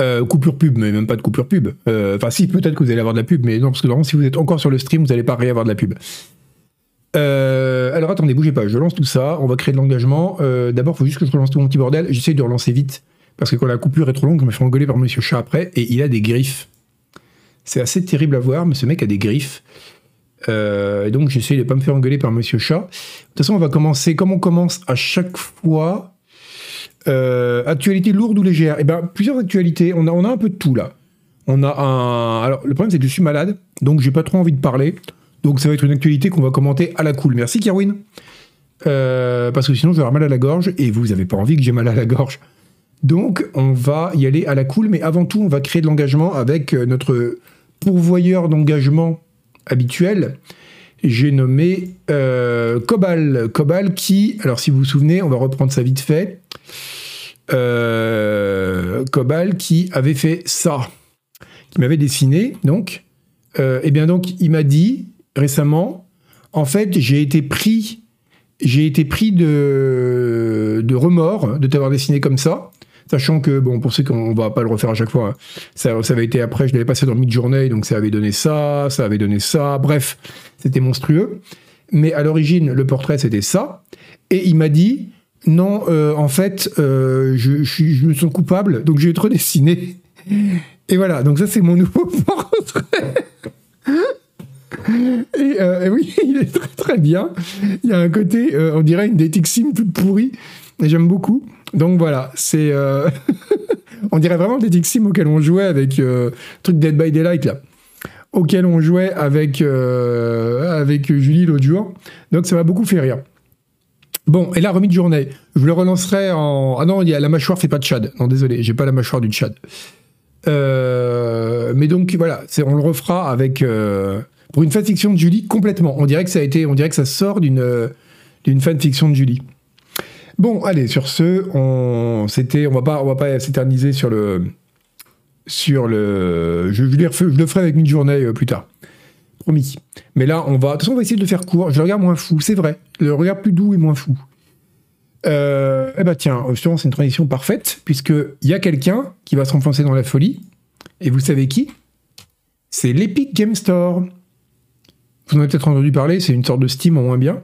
Euh, coupure pub, mais même pas de coupure pub. Euh, enfin, si, peut-être que vous allez avoir de la pub, mais non, parce que vraiment, si vous êtes encore sur le stream, vous n'allez pas réavoir de la pub. Euh, alors attendez, bougez pas, je lance tout ça, on va créer de l'engagement. D'abord, il faut juste que je relance tout mon petit bordel. J'essaie de relancer vite, parce que quand la coupure est trop longue, je me fais engueuler par Monsieur Chat après, et il a des griffes. C'est assez terrible à voir, mais ce mec a des griffes. donc j'essaie de pas me faire engueuler par Monsieur Chat. De toute façon, on va commencer, comme on commence à chaque fois, euh, actualité lourde ou légère? Eh ben, plusieurs actualités. On a, on a un peu de tout là. On a un. Alors, le problème, c'est que je suis malade, donc j'ai pas trop envie de parler. Donc, ça va être une actualité qu'on va commenter à la cool. Merci, Kerwin. Euh, parce que sinon, je vais avoir mal à la gorge et vous avez pas envie que j'ai mal à la gorge. Donc, on va y aller à la cool, mais avant tout, on va créer de l'engagement avec euh, notre pourvoyeur d'engagement habituel. J'ai nommé Cobal. Cobal qui, alors si vous vous souvenez, on va reprendre ça vite fait. Euh, Cobal qui avait fait ça, qui m'avait dessiné, donc. Euh, et bien donc, il m'a dit récemment, en fait, j'ai été pris, j'ai été pris de, de remords de t'avoir dessiné comme ça. Sachant que, bon, pour ceux qu'on va pas le refaire à chaque fois, hein, ça, ça, avait été après, je l'avais passé dans mid-journée, donc ça avait donné ça, ça avait donné ça, bref, c'était monstrueux. Mais à l'origine, le portrait, c'était ça. Et il m'a dit, non, euh, en fait, euh, je, me sens coupable, donc je vais te. Et voilà, donc ça c'est mon nouveau portrait. Euh, et, oui, il est très très bien. Il y a un côté, on dirait une dating sim toute pourrie, et j'aime beaucoup. Donc voilà, c'est. on dirait vraiment le dating sim auquel on jouait avec truc Dead by Daylight là. Auquel on jouait avec, avec Julie l'autre jour. Donc ça m'a beaucoup fait rire. Bon, et la remis de journée. Je le relancerai en. Ah non, il y a, la mâchoire fait pas de Chad. Non, désolé, j'ai pas la mâchoire du Chad. Euh, mais donc voilà, on le refera avec euh, pour une fanfiction de Julie complètement. On dirait que ça a été, on dirait que ça sort d'une d'une fanfiction de Julie. Bon, allez, sur ce, on c'était, va pas, on va pas s'éterniser sur le sur le. Je, je, le ferai avec une journée euh, plus tard. Promis. Mais là, on va. De toute façon, on va essayer de le faire court. Je le regarde moins fou, c'est vrai. Le regard plus doux et moins fou. Euh, eh ben tiens, justement, c'est une transition parfaite, puisqu'il y a quelqu'un qui va s'enfoncer dans la folie. Et vous savez qui? C'est l'Epic Game Store. Vous en avez peut-être entendu parler, c'est une sorte de Steam en moins bien.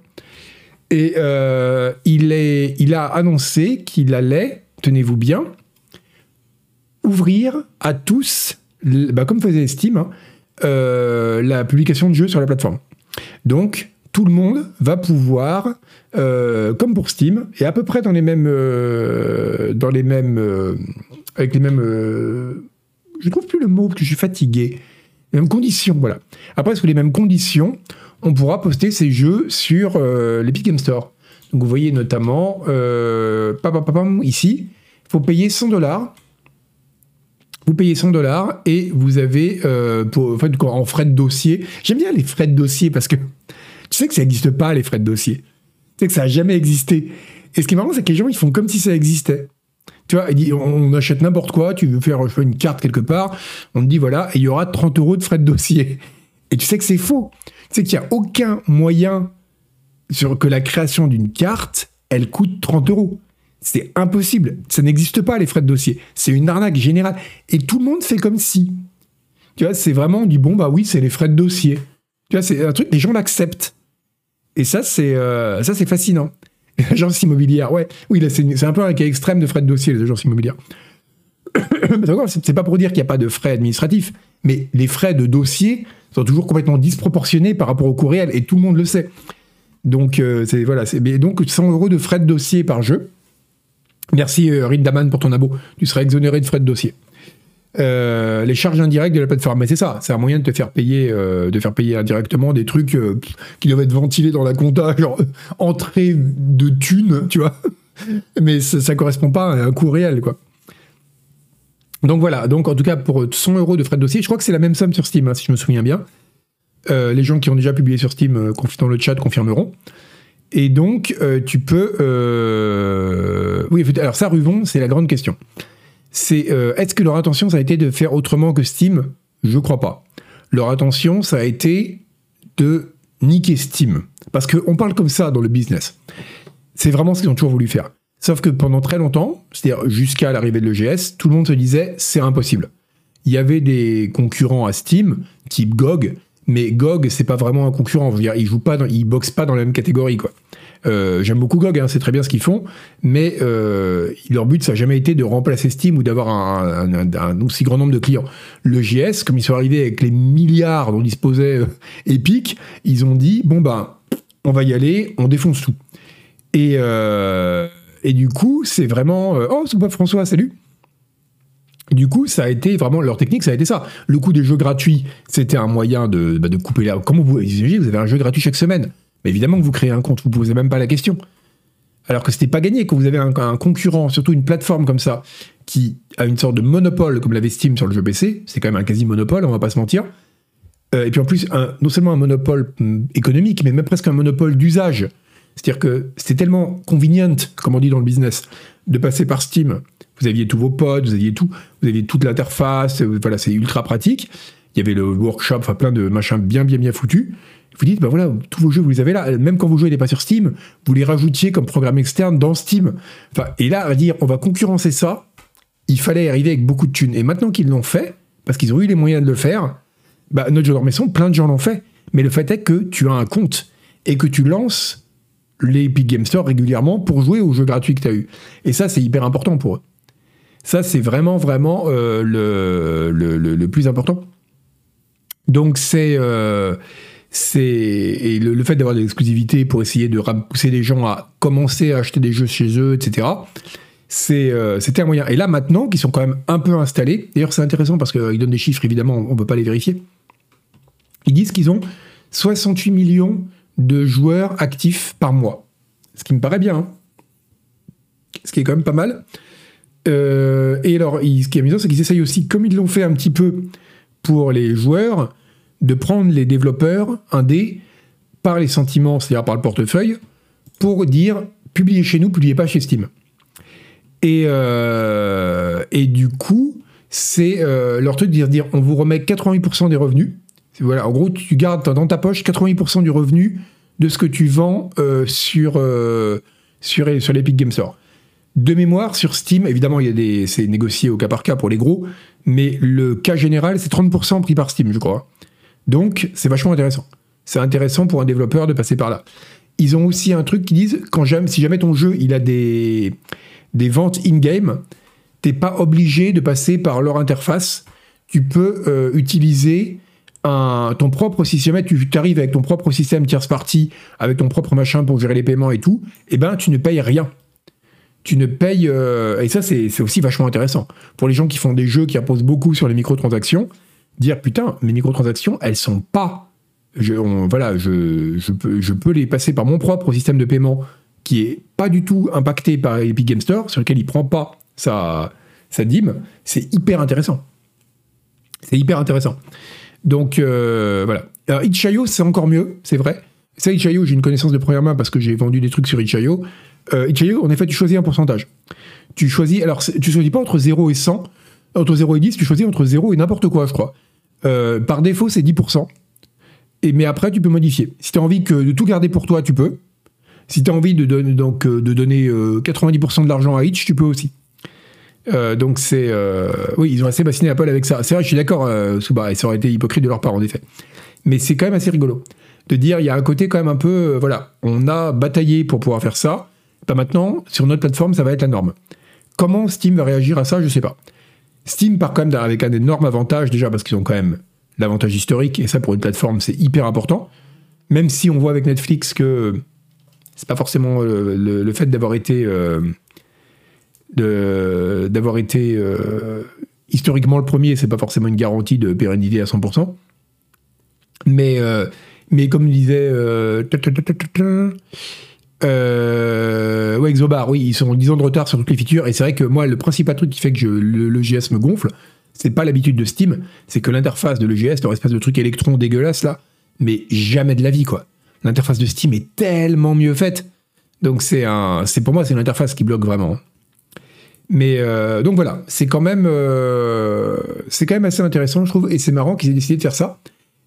Et euh, il, a annoncé qu'il allait, tenez-vous bien, ouvrir à tous, bah, comme faisait Steam, hein, euh, la publication de jeux sur la plateforme. Donc, tout le monde va pouvoir, euh, comme pour Steam, et à peu près dans les mêmes, euh, dans les mêmes, avec les mêmes, je trouve plus le mot que je suis fatigué. Les mêmes conditions, voilà. Après, sous les mêmes conditions, on pourra poster ces jeux sur l'Epic Game Store. Donc, vous voyez notamment, ici, il faut payer 100 dollars vous payez 100 dollars et vous avez, euh, pour, en, frais de dossier, j'aime bien les frais de dossier parce que sais que ça n'existe pas, les frais de dossier. Tu sais que ça n'a jamais existé. Et ce qui est marrant, c'est que les gens, ils font comme si ça existait. Tu vois, on achète n'importe quoi, tu veux faire une carte quelque part, on te dit voilà, et il y aura 30 euros de frais de dossier. Et tu sais que c'est faux. Tu sais qu'il n'y a aucun moyen sur que la création d'une carte, elle coûte 30 euros. C'est impossible. Ça n'existe pas, les frais de dossier. C'est une arnaque générale. Et tout le monde fait comme si. Tu vois, c'est vraiment, du bon, bah oui, c'est les frais de dossier. Tu vois, c'est un truc, les gens l'acceptent. Et ça, c'est euh, ça, c'est fascinant. L'agence immobilière, ouais, oui, c'est un peu un cas extrême de frais de dossier, les agences immobilières. c'est pas pour dire qu'il n'y a pas de frais administratifs, mais les frais de dossier sont toujours complètement disproportionnés par rapport au coût réel, et tout le monde le sait. Donc, euh, voilà, donc 100 euros de frais de dossier par jeu. Merci euh, Rindaman pour ton abo. Tu seras exonéré de frais de dossier. Euh, les charges indirectes de la plateforme. Mais c'est ça, c'est un moyen de te faire payer, euh, de faire payer indirectement des trucs qui doivent être ventilés dans la compta, genre entrée de thunes, tu vois. Mais ça, ne correspond pas à un coût réel, quoi. Donc voilà, donc en tout cas pour 100 euros de frais de dossier, je crois que c'est la même somme sur Steam, hein, si je me souviens bien. les gens qui ont déjà publié sur Steam dans le chat confirmeront. Et donc, euh, tu peux. Euh, oui, alors ça, Ruvon, c'est la grande question. C'est euh, est-ce que leur intention, ça a été de faire autrement que Steam? Je crois pas. Leur intention, ça a été de niquer Steam. Parce qu'on parle comme ça dans le business. C'est vraiment ce qu'ils ont toujours voulu faire. Sauf que pendant très longtemps, c'est-à-dire jusqu'à l'arrivée de l'EGS, tout le monde se disait c'est impossible. Il y avait des concurrents à Steam, type GOG, mais GOG, c'est pas vraiment un concurrent. Je veux dire, pas, dans, ils boxent pas dans la même catégorie, quoi. Euh, j'aime beaucoup GOG, hein, c'est très bien ce qu'ils font, mais euh, leur but, ça n'a jamais été de remplacer Steam ou d'avoir un, aussi grand nombre de clients. Le JS, comme ils sont arrivés avec les milliards dont disposait euh, Epic, ils ont dit bon ben, on va y aller, on défonce tout. Et, du coup, c'est vraiment oh, c'est pas François, salut. Du coup, ça a été vraiment leur technique, ça a été ça. Le coup des jeux gratuits, c'était un moyen de, bah, de couper la. Comment vous imaginez, vous avez un jeu gratuit chaque semaine. Mais évidemment que vous créez un compte, vous ne posez même pas la question. Alors que c'était pas gagné, quand vous avez un, concurrent, surtout une plateforme comme ça, qui a une sorte de monopole, comme l'avait Steam sur le jeu PC, c'est quand même un quasi-monopole, on va pas se mentir. Euh, et puis en plus, non seulement un monopole hum, économique, mais même presque un monopole d'usage. C'est-à-dire que c'était tellement convenient, comme on dit dans le business, de passer par Steam. Vous aviez tous vos pods, vous aviez tout, vous aviez toute l'interface, euh, voilà, c'est ultra pratique. Il y avait le workshop, enfin plein de machins bien bien bien foutus. Vous dites, ben voilà, tous vos jeux, vous les avez là. Même quand vos jeux n'étaient pas sur Steam, vous les rajoutiez comme programme externe dans Steam. Enfin, et là, à dire, on va concurrencer ça, il fallait arriver avec beaucoup de thunes. Et maintenant qu'ils l'ont fait, parce qu'ils ont eu les moyens de le faire, bah, notre jeu maison, plein de gens l'ont fait. Mais le fait est que tu as un compte et que tu lances les Epic Game Store régulièrement pour jouer aux jeux gratuits que tu as eu. Et ça, c'est hyper important pour eux. Ça, c'est vraiment, vraiment euh, le, le, plus important. Donc, c'est. Euh, c'est et le, fait d'avoir des exclusivités pour essayer de pousser les gens à commencer à acheter des jeux chez eux, etc. Euh, c'était un moyen. Et là maintenant, qu'ils sont quand même un peu installés. D'ailleurs, c'est intéressant parce qu'ils donnent des chiffres. Évidemment, on ne peut pas les vérifier. Ils disent qu'ils ont 68 millions de joueurs actifs par mois, ce qui me paraît bien. Hein. Ce qui est quand même pas mal. Euh, et alors, ce qui est amusant, c'est qu'ils essayent aussi, comme ils l'ont fait un petit peu pour les joueurs, de prendre les développeurs indés par les sentiments, c'est-à-dire par le portefeuille, pour dire publiez chez nous, publiez pas chez Steam. Et, euh, et du coup, c'est euh, leur truc de dire, on vous remet 88% des revenus. Voilà, en gros, tu gardes dans ta poche 88% du revenu de ce que tu vends euh, sur, sur, sur l'Epic Game Store. De mémoire, sur Steam, évidemment, il y a des, c'est négocié au cas par cas pour les gros, mais le cas général, c'est 30% pris par Steam, je crois. Donc, c'est vachement intéressant. C'est intéressant pour un développeur de passer par là. Ils ont aussi un truc qui disent quand j'aime, si jamais ton jeu il a des, des ventes in-game, t'es pas obligé de passer par leur interface. Tu peux euh, utiliser un, ton propre système. Tu arrives avec ton propre système tierce partie, avec ton propre machin pour gérer les paiements et tout. Et eh ben, tu ne payes rien. Tu ne payes. Euh, et ça, c'est aussi vachement intéressant. Pour les gens qui font des jeux qui reposent beaucoup sur les microtransactions, dire putain, mes microtransactions, elles sont pas. Je, voilà, je, je, peux, je peux les passer par mon propre système de paiement qui est pas du tout impacté par Epic Game Store, sur lequel il prend pas sa, dîme. C'est hyper intéressant. C'est hyper intéressant. Donc euh, voilà. Alors Itch.io, c'est encore mieux, c'est vrai. Ça, Itch.io, j'ai une connaissance de première main parce que j'ai vendu des trucs sur Itch.io. Euh, en effet, tu choisis un pourcentage. Tu choisis, alors tu choisis pas entre 0 et 100, entre 0 et 10, tu choisis entre 0 et n'importe quoi, je crois. Euh, par défaut, c'est 10%. Et, mais après, tu peux modifier. Si tu as envie que, de tout garder pour toi, tu peux. Si tu as envie de, donner, donc, euh, de donner 90% euh, de l'argent à Itch, tu peux aussi. donc c'est... oui, ils ont assez fasciné Apple avec ça. C'est vrai, je suis d'accord, Souba, et ça aurait été hypocrite de leur part, en effet. Mais c'est quand même assez rigolo. De dire, il y a un côté quand même un peu... voilà, on a bataillé pour pouvoir faire ça. Bah maintenant, sur notre plateforme, ça va être la norme. Comment Steam va réagir à ça, je sais pas. Steam part quand même avec un énorme avantage, déjà parce qu'ils ont quand même l'avantage historique, et ça pour une plateforme c'est hyper important. Même si on voit avec Netflix que c'est pas forcément le, fait d'avoir été euh, euh, historiquement le premier, c'est pas forcément une garantie de pérennité à 100%. Mais, euh, mais comme disait euh, ouais, Exobar, oui, ils sont 10 ans de retard sur toutes les features. Et c'est vrai que moi, le principal truc qui fait que le, GS me gonfle, c'est pas l'habitude de Steam, c'est que l'interface de l'EGS, leur espèce de truc électron dégueulasse là, mais jamais de la vie quoi. L'interface de Steam est tellement mieux faite. Donc c'est un, pour moi c'est une interface qui bloque vraiment. Mais euh, donc voilà, c'est quand même, euh, c'est quand même assez intéressant je trouve, et c'est marrant qu'ils aient décidé de faire ça.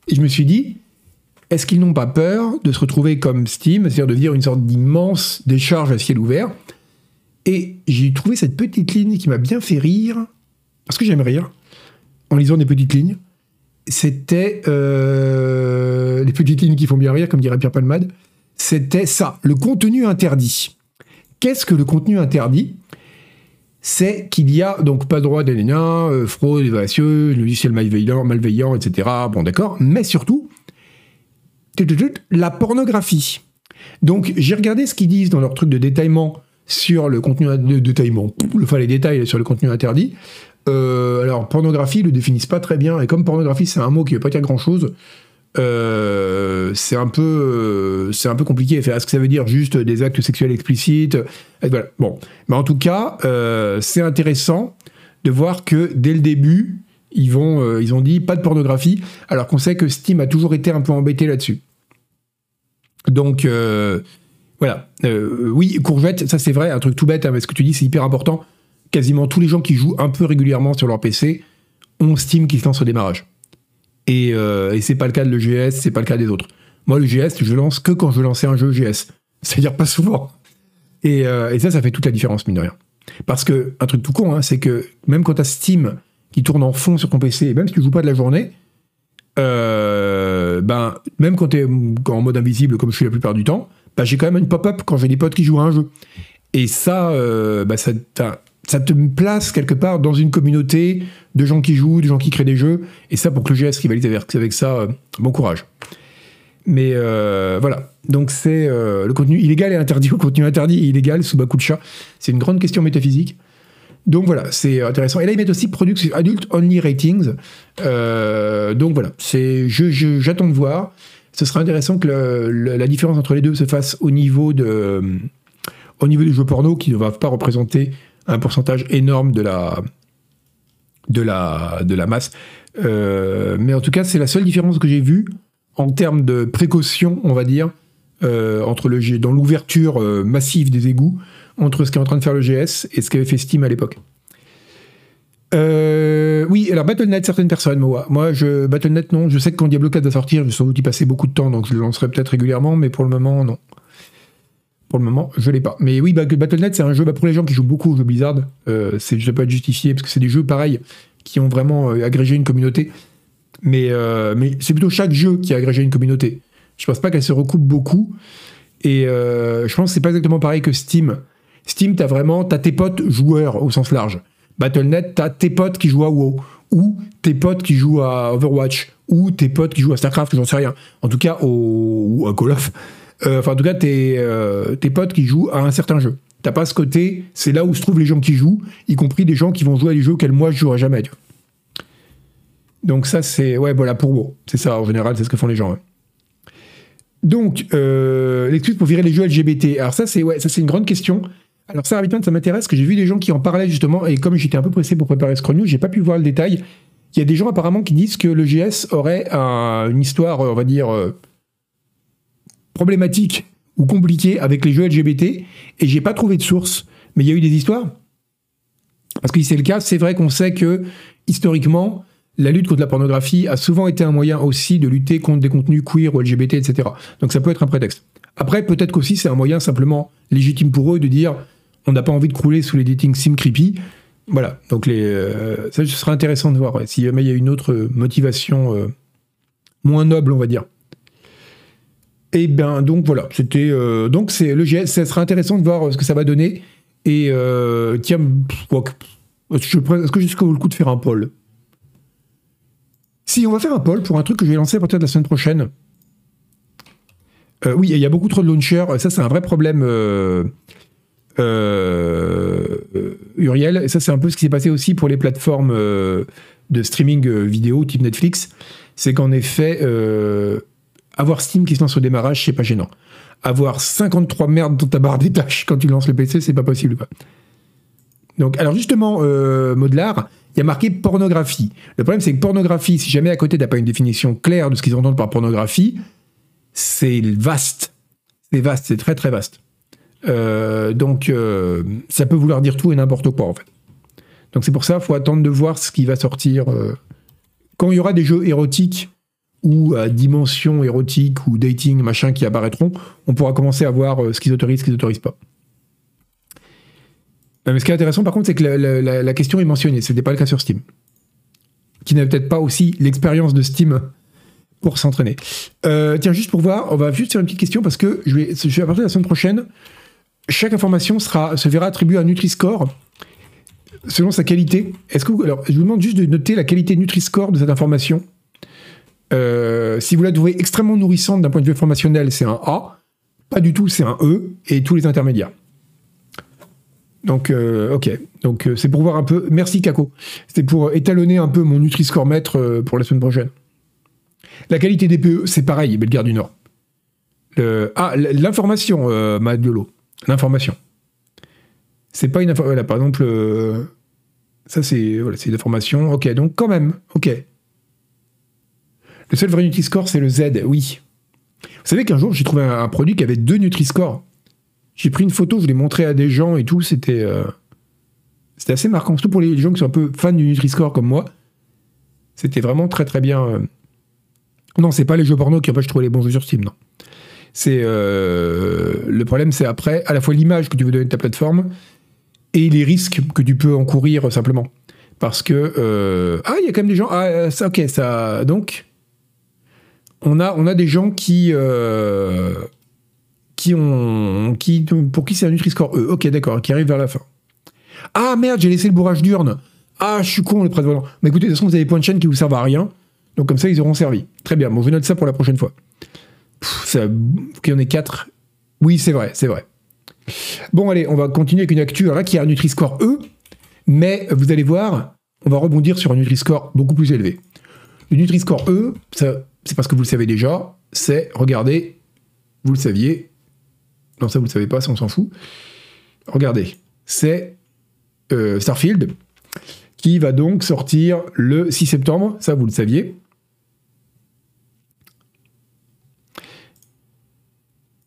Et je me suis dit, est-ce qu'ils n'ont pas peur de se retrouver comme Steam, c'est-à-dire de dire une sorte d'immense décharge à ciel ouvert? Et j'ai trouvé cette petite ligne qui m'a bien fait rire, parce que j'aime rire, en lisant des petites lignes. C'était euh, les petites lignes qui font bien rire, comme dirait Pierre Palmade. C'était ça, le contenu interdit. Qu'est-ce que le contenu interdit? C'est qu'il y a donc pas droit des euh, fraude, évasion, logiciel malveillant, malveillant, etc. Bon, d'accord, mais surtout, la pornographie. Donc, j'ai regardé ce qu'ils disent dans leur truc de détaillement sur le contenu de détaillement, enfin les détails sur le contenu interdit. Euh, alors, pornographie, ils le définissent pas très bien, et comme pornographie, c'est un mot qui veut pas dire grand chose, euh, c'est un peu euh, c'est un peu compliqué est-ce que ça veut dire juste des actes sexuels explicites bon. Mais en tout cas c'est intéressant de voir que dès le début ils vont ils ont dit pas de pornographie alors qu'on sait que Steam a toujours été un peu embêté là-dessus donc voilà. Euh, oui, courgette, ça c'est vrai, un truc tout bête, hein, mais ce que tu dis c'est hyper important. Quasiment tous les gens qui jouent un peu régulièrement sur leur PC ont Steam qui se lance au démarrage. Et, euh, et c'est pas le cas de l'EGS, c'est pas le cas des autres. Moi, le GS, je lance que quand je lancer un jeu GS. C'est-à-dire pas souvent. Et, euh, et, ça, ça fait toute la différence, mine de rien. Parce que, un truc tout con, hein, c'est que même quand t'as Steam qui tourne en fond sur ton PC, même si tu joues pas de la journée, ben, même quand t'es en mode invisible, comme je suis la plupart du temps, bah, j'ai quand même une pop-up quand j'ai des potes qui jouent à un jeu. Et ça, euh, bah, ça, te place quelque part dans une communauté de gens qui jouent, de gens qui créent des jeux. Et ça, pour que le GS rivalise avec ça, euh, bon courage. Mais euh, voilà. Donc c'est le contenu illégal et interdit ou contenu interdit et illégal sous chat. C'est une grande question métaphysique. Donc voilà, c'est intéressant. Et là, ils mettent aussi Product Adult Only Ratings. donc voilà, c'est, j'attends de voir ce serait intéressant que la différence entre les deux se fasse au niveau, de, au niveau du jeu porno, qui ne va pas représenter un pourcentage énorme de la, de la, de la masse. Euh, mais en tout cas, c'est la seule différence que j'ai vue en termes de précaution, on va dire, euh, entre le dans l'ouverture euh, massive des égouts, entre ce qu'est en train de faire le GS et ce qu'avait fait Steam à l'époque. Euh, oui, alors Battle.net, certaines personnes, moi. Moi, je, Battle.net, non. Je sais que quand Diablo 4 va sortir, je vais sans doute y passer beaucoup de temps, donc je le lancerai peut-être régulièrement, mais pour le moment, non. Pour le moment, je l'ai pas. Mais oui, Battle.net, c'est un jeu bah, pour les gens qui jouent beaucoup au jeu Blizzard. Euh, c'est, je ne pas être justifié, parce que c'est des jeux pareils qui ont vraiment euh, agrégé une communauté. Mais, euh, mais c'est plutôt chaque jeu qui a agrégé une communauté. Je pense pas qu'elle se recoupe beaucoup. Et je pense que c'est pas exactement pareil que Steam. Steam, t'as vraiment, t'as tes potes joueurs au sens large. Battle.net, t'as tes potes qui jouent à WoW, ou tes potes qui jouent à Overwatch, ou tes potes qui jouent à StarCraft, j'en sais rien. En tout cas, au, ou à Call of. Euh, enfin, en tout cas, tes, euh, tes potes qui jouent à un certain jeu. T'as pas ce côté, c'est là où se trouvent les gens qui jouent, y compris des gens qui vont jouer à des jeux auxquels moi je jouerai jamais. Donc ça, c'est... Ouais, voilà, pour WoW. C'est ça, en général, c'est ce que font les gens. Donc, euh, l'excuse pour virer les jeux LGBT. Alors ça, c'est ouais, ça c'est une grande question. Alors ça, ça m'intéresse, que j'ai vu des gens qui en parlaient justement, et comme j'étais un peu pressé pour préparer ce News, j'ai pas pu voir le détail. Il y a des gens apparemment qui disent que le GS aurait une histoire, on va dire, euh, problématique ou compliquée avec les jeux LGBT, et j'ai pas trouvé de source. Mais il y a eu des histoires. Parce que si c'est le cas, c'est vrai qu'on sait que, historiquement, la lutte contre la pornographie a souvent été un moyen aussi de lutter contre des contenus queer ou LGBT, etc. Donc ça peut être un prétexte. Après, peut-être qu'aussi c'est un moyen simplement légitime pour eux de dire on n'a pas envie de crouler sous les sim creepy. Voilà, donc euh, ça ce serait intéressant de voir si jamais il y a une autre motivation euh, moins noble, on va dire. Et bien donc voilà, c'était euh, donc c'est le GS, ça sera intéressant de voir ce que ça va donner. Et tiens, est-ce que jusqu'au le coup de faire un poll? Si on va faire un poll pour un truc que je vais lancer à partir de la semaine prochaine. oui, il y a beaucoup trop de launchers. Ça, c'est un vrai problème Uriel. Et ça, c'est un peu ce qui s'est passé aussi pour les plateformes euh, de streaming euh, vidéo type Netflix. C'est qu'en effet, avoir Steam qui se lance au démarrage, c'est pas gênant. Avoir 53 merdes dans ta barre des tâches quand tu lances le PC, c'est pas possible. Donc, alors justement, euh, il y a marqué pornographie. Le problème, c'est que pornographie, si jamais à côté t'as pas une définition claire de ce qu'ils entendent par pornographie, c'est vaste. C'est vaste, c'est très très vaste. Euh, donc, euh, ça peut vouloir dire tout et n'importe quoi, en fait. Donc, c'est pour ça, faut attendre de voir ce qui va sortir. Euh. Quand il y aura des jeux érotiques ou à dimension érotique ou dating, machin, qui apparaîtront, on pourra commencer à voir ce qu'ils autorisent, ce qu'ils n'autorisent pas. Mais ce qui est intéressant, par contre, c'est que la, question est mentionnée. Ce n'était pas le cas sur Steam. Qui n'avait peut-être pas aussi l'expérience de Steam pour s'entraîner. Tiens, juste pour voir, on va juste faire une petite question parce que je vais, je vais de la semaine prochaine, chaque information sera, se verra attribuée à Nutri-Score selon sa qualité. Est-ce que alors, je vous demande juste de noter la qualité Nutri-Score de cette information. Euh, si vous la trouvez extrêmement nourrissante d'un point de vue informationnel, c'est un A. Pas du tout, c'est un E. Et tous les intermédiaires. Donc, euh, ok. Donc, c'est pour voir un peu. Merci, Kako. C'était pour étalonner un peu mon Nutri-Score maître pour la semaine prochaine. La qualité des PE, c'est pareil, Bellegarde du Nord. ah, l'information, euh, l'eau. L'information. C'est pas une information. par exemple, euh, ça c'est voilà, une information. Ok, donc quand même, ok. Le seul vrai Nutri-Score, c'est le Z, oui. Vous savez qu'un jour, j'ai trouvé un, produit qui avait deux Nutri-Score. J'ai pris une photo, je l'ai montré à des gens et tout, c'était euh, c'était assez marquant, surtout pour les gens qui sont un peu fans du Nutri-Score comme moi. C'était vraiment très très bien. Euh, non, c'est pas les jeux porno qui empêchent de trouver les bons jeux sur Steam, non. C'est euh, le problème, c'est après à la fois l'image que tu veux donner de ta plateforme et les risques que tu peux encourir simplement. Parce que euh, ah, il y a quand même des gens. Ah, ça, ok, ça. Donc, on a, on a des gens qui euh, qui ont qui pour qui c'est un Nutri-Score. Ok, d'accord, qui arrive vers la fin. Ah merde, j'ai laissé le bourrage d'urne. Ah, je suis con le prêtre volant. Mais écoutez, de toute façon, vous avez des points de chaîne qui vous servent à rien. Donc comme ça, ils auront servi. Très bien. Bon, je note ça pour la prochaine fois. Qu'il y en ait quatre. Oui, c'est vrai, c'est vrai. Bon, allez, on va continuer avec une actu qui a un Nutri-Score E, mais vous allez voir, on va rebondir sur un Nutri-Score beaucoup plus élevé. Le Nutri-Score E, c'est parce que vous le savez déjà, c'est, regardez, vous le saviez, non, ça vous le savez pas, ça on s'en fout. Regardez, c'est euh, Starfield qui va donc sortir le 6 septembre, ça vous le saviez.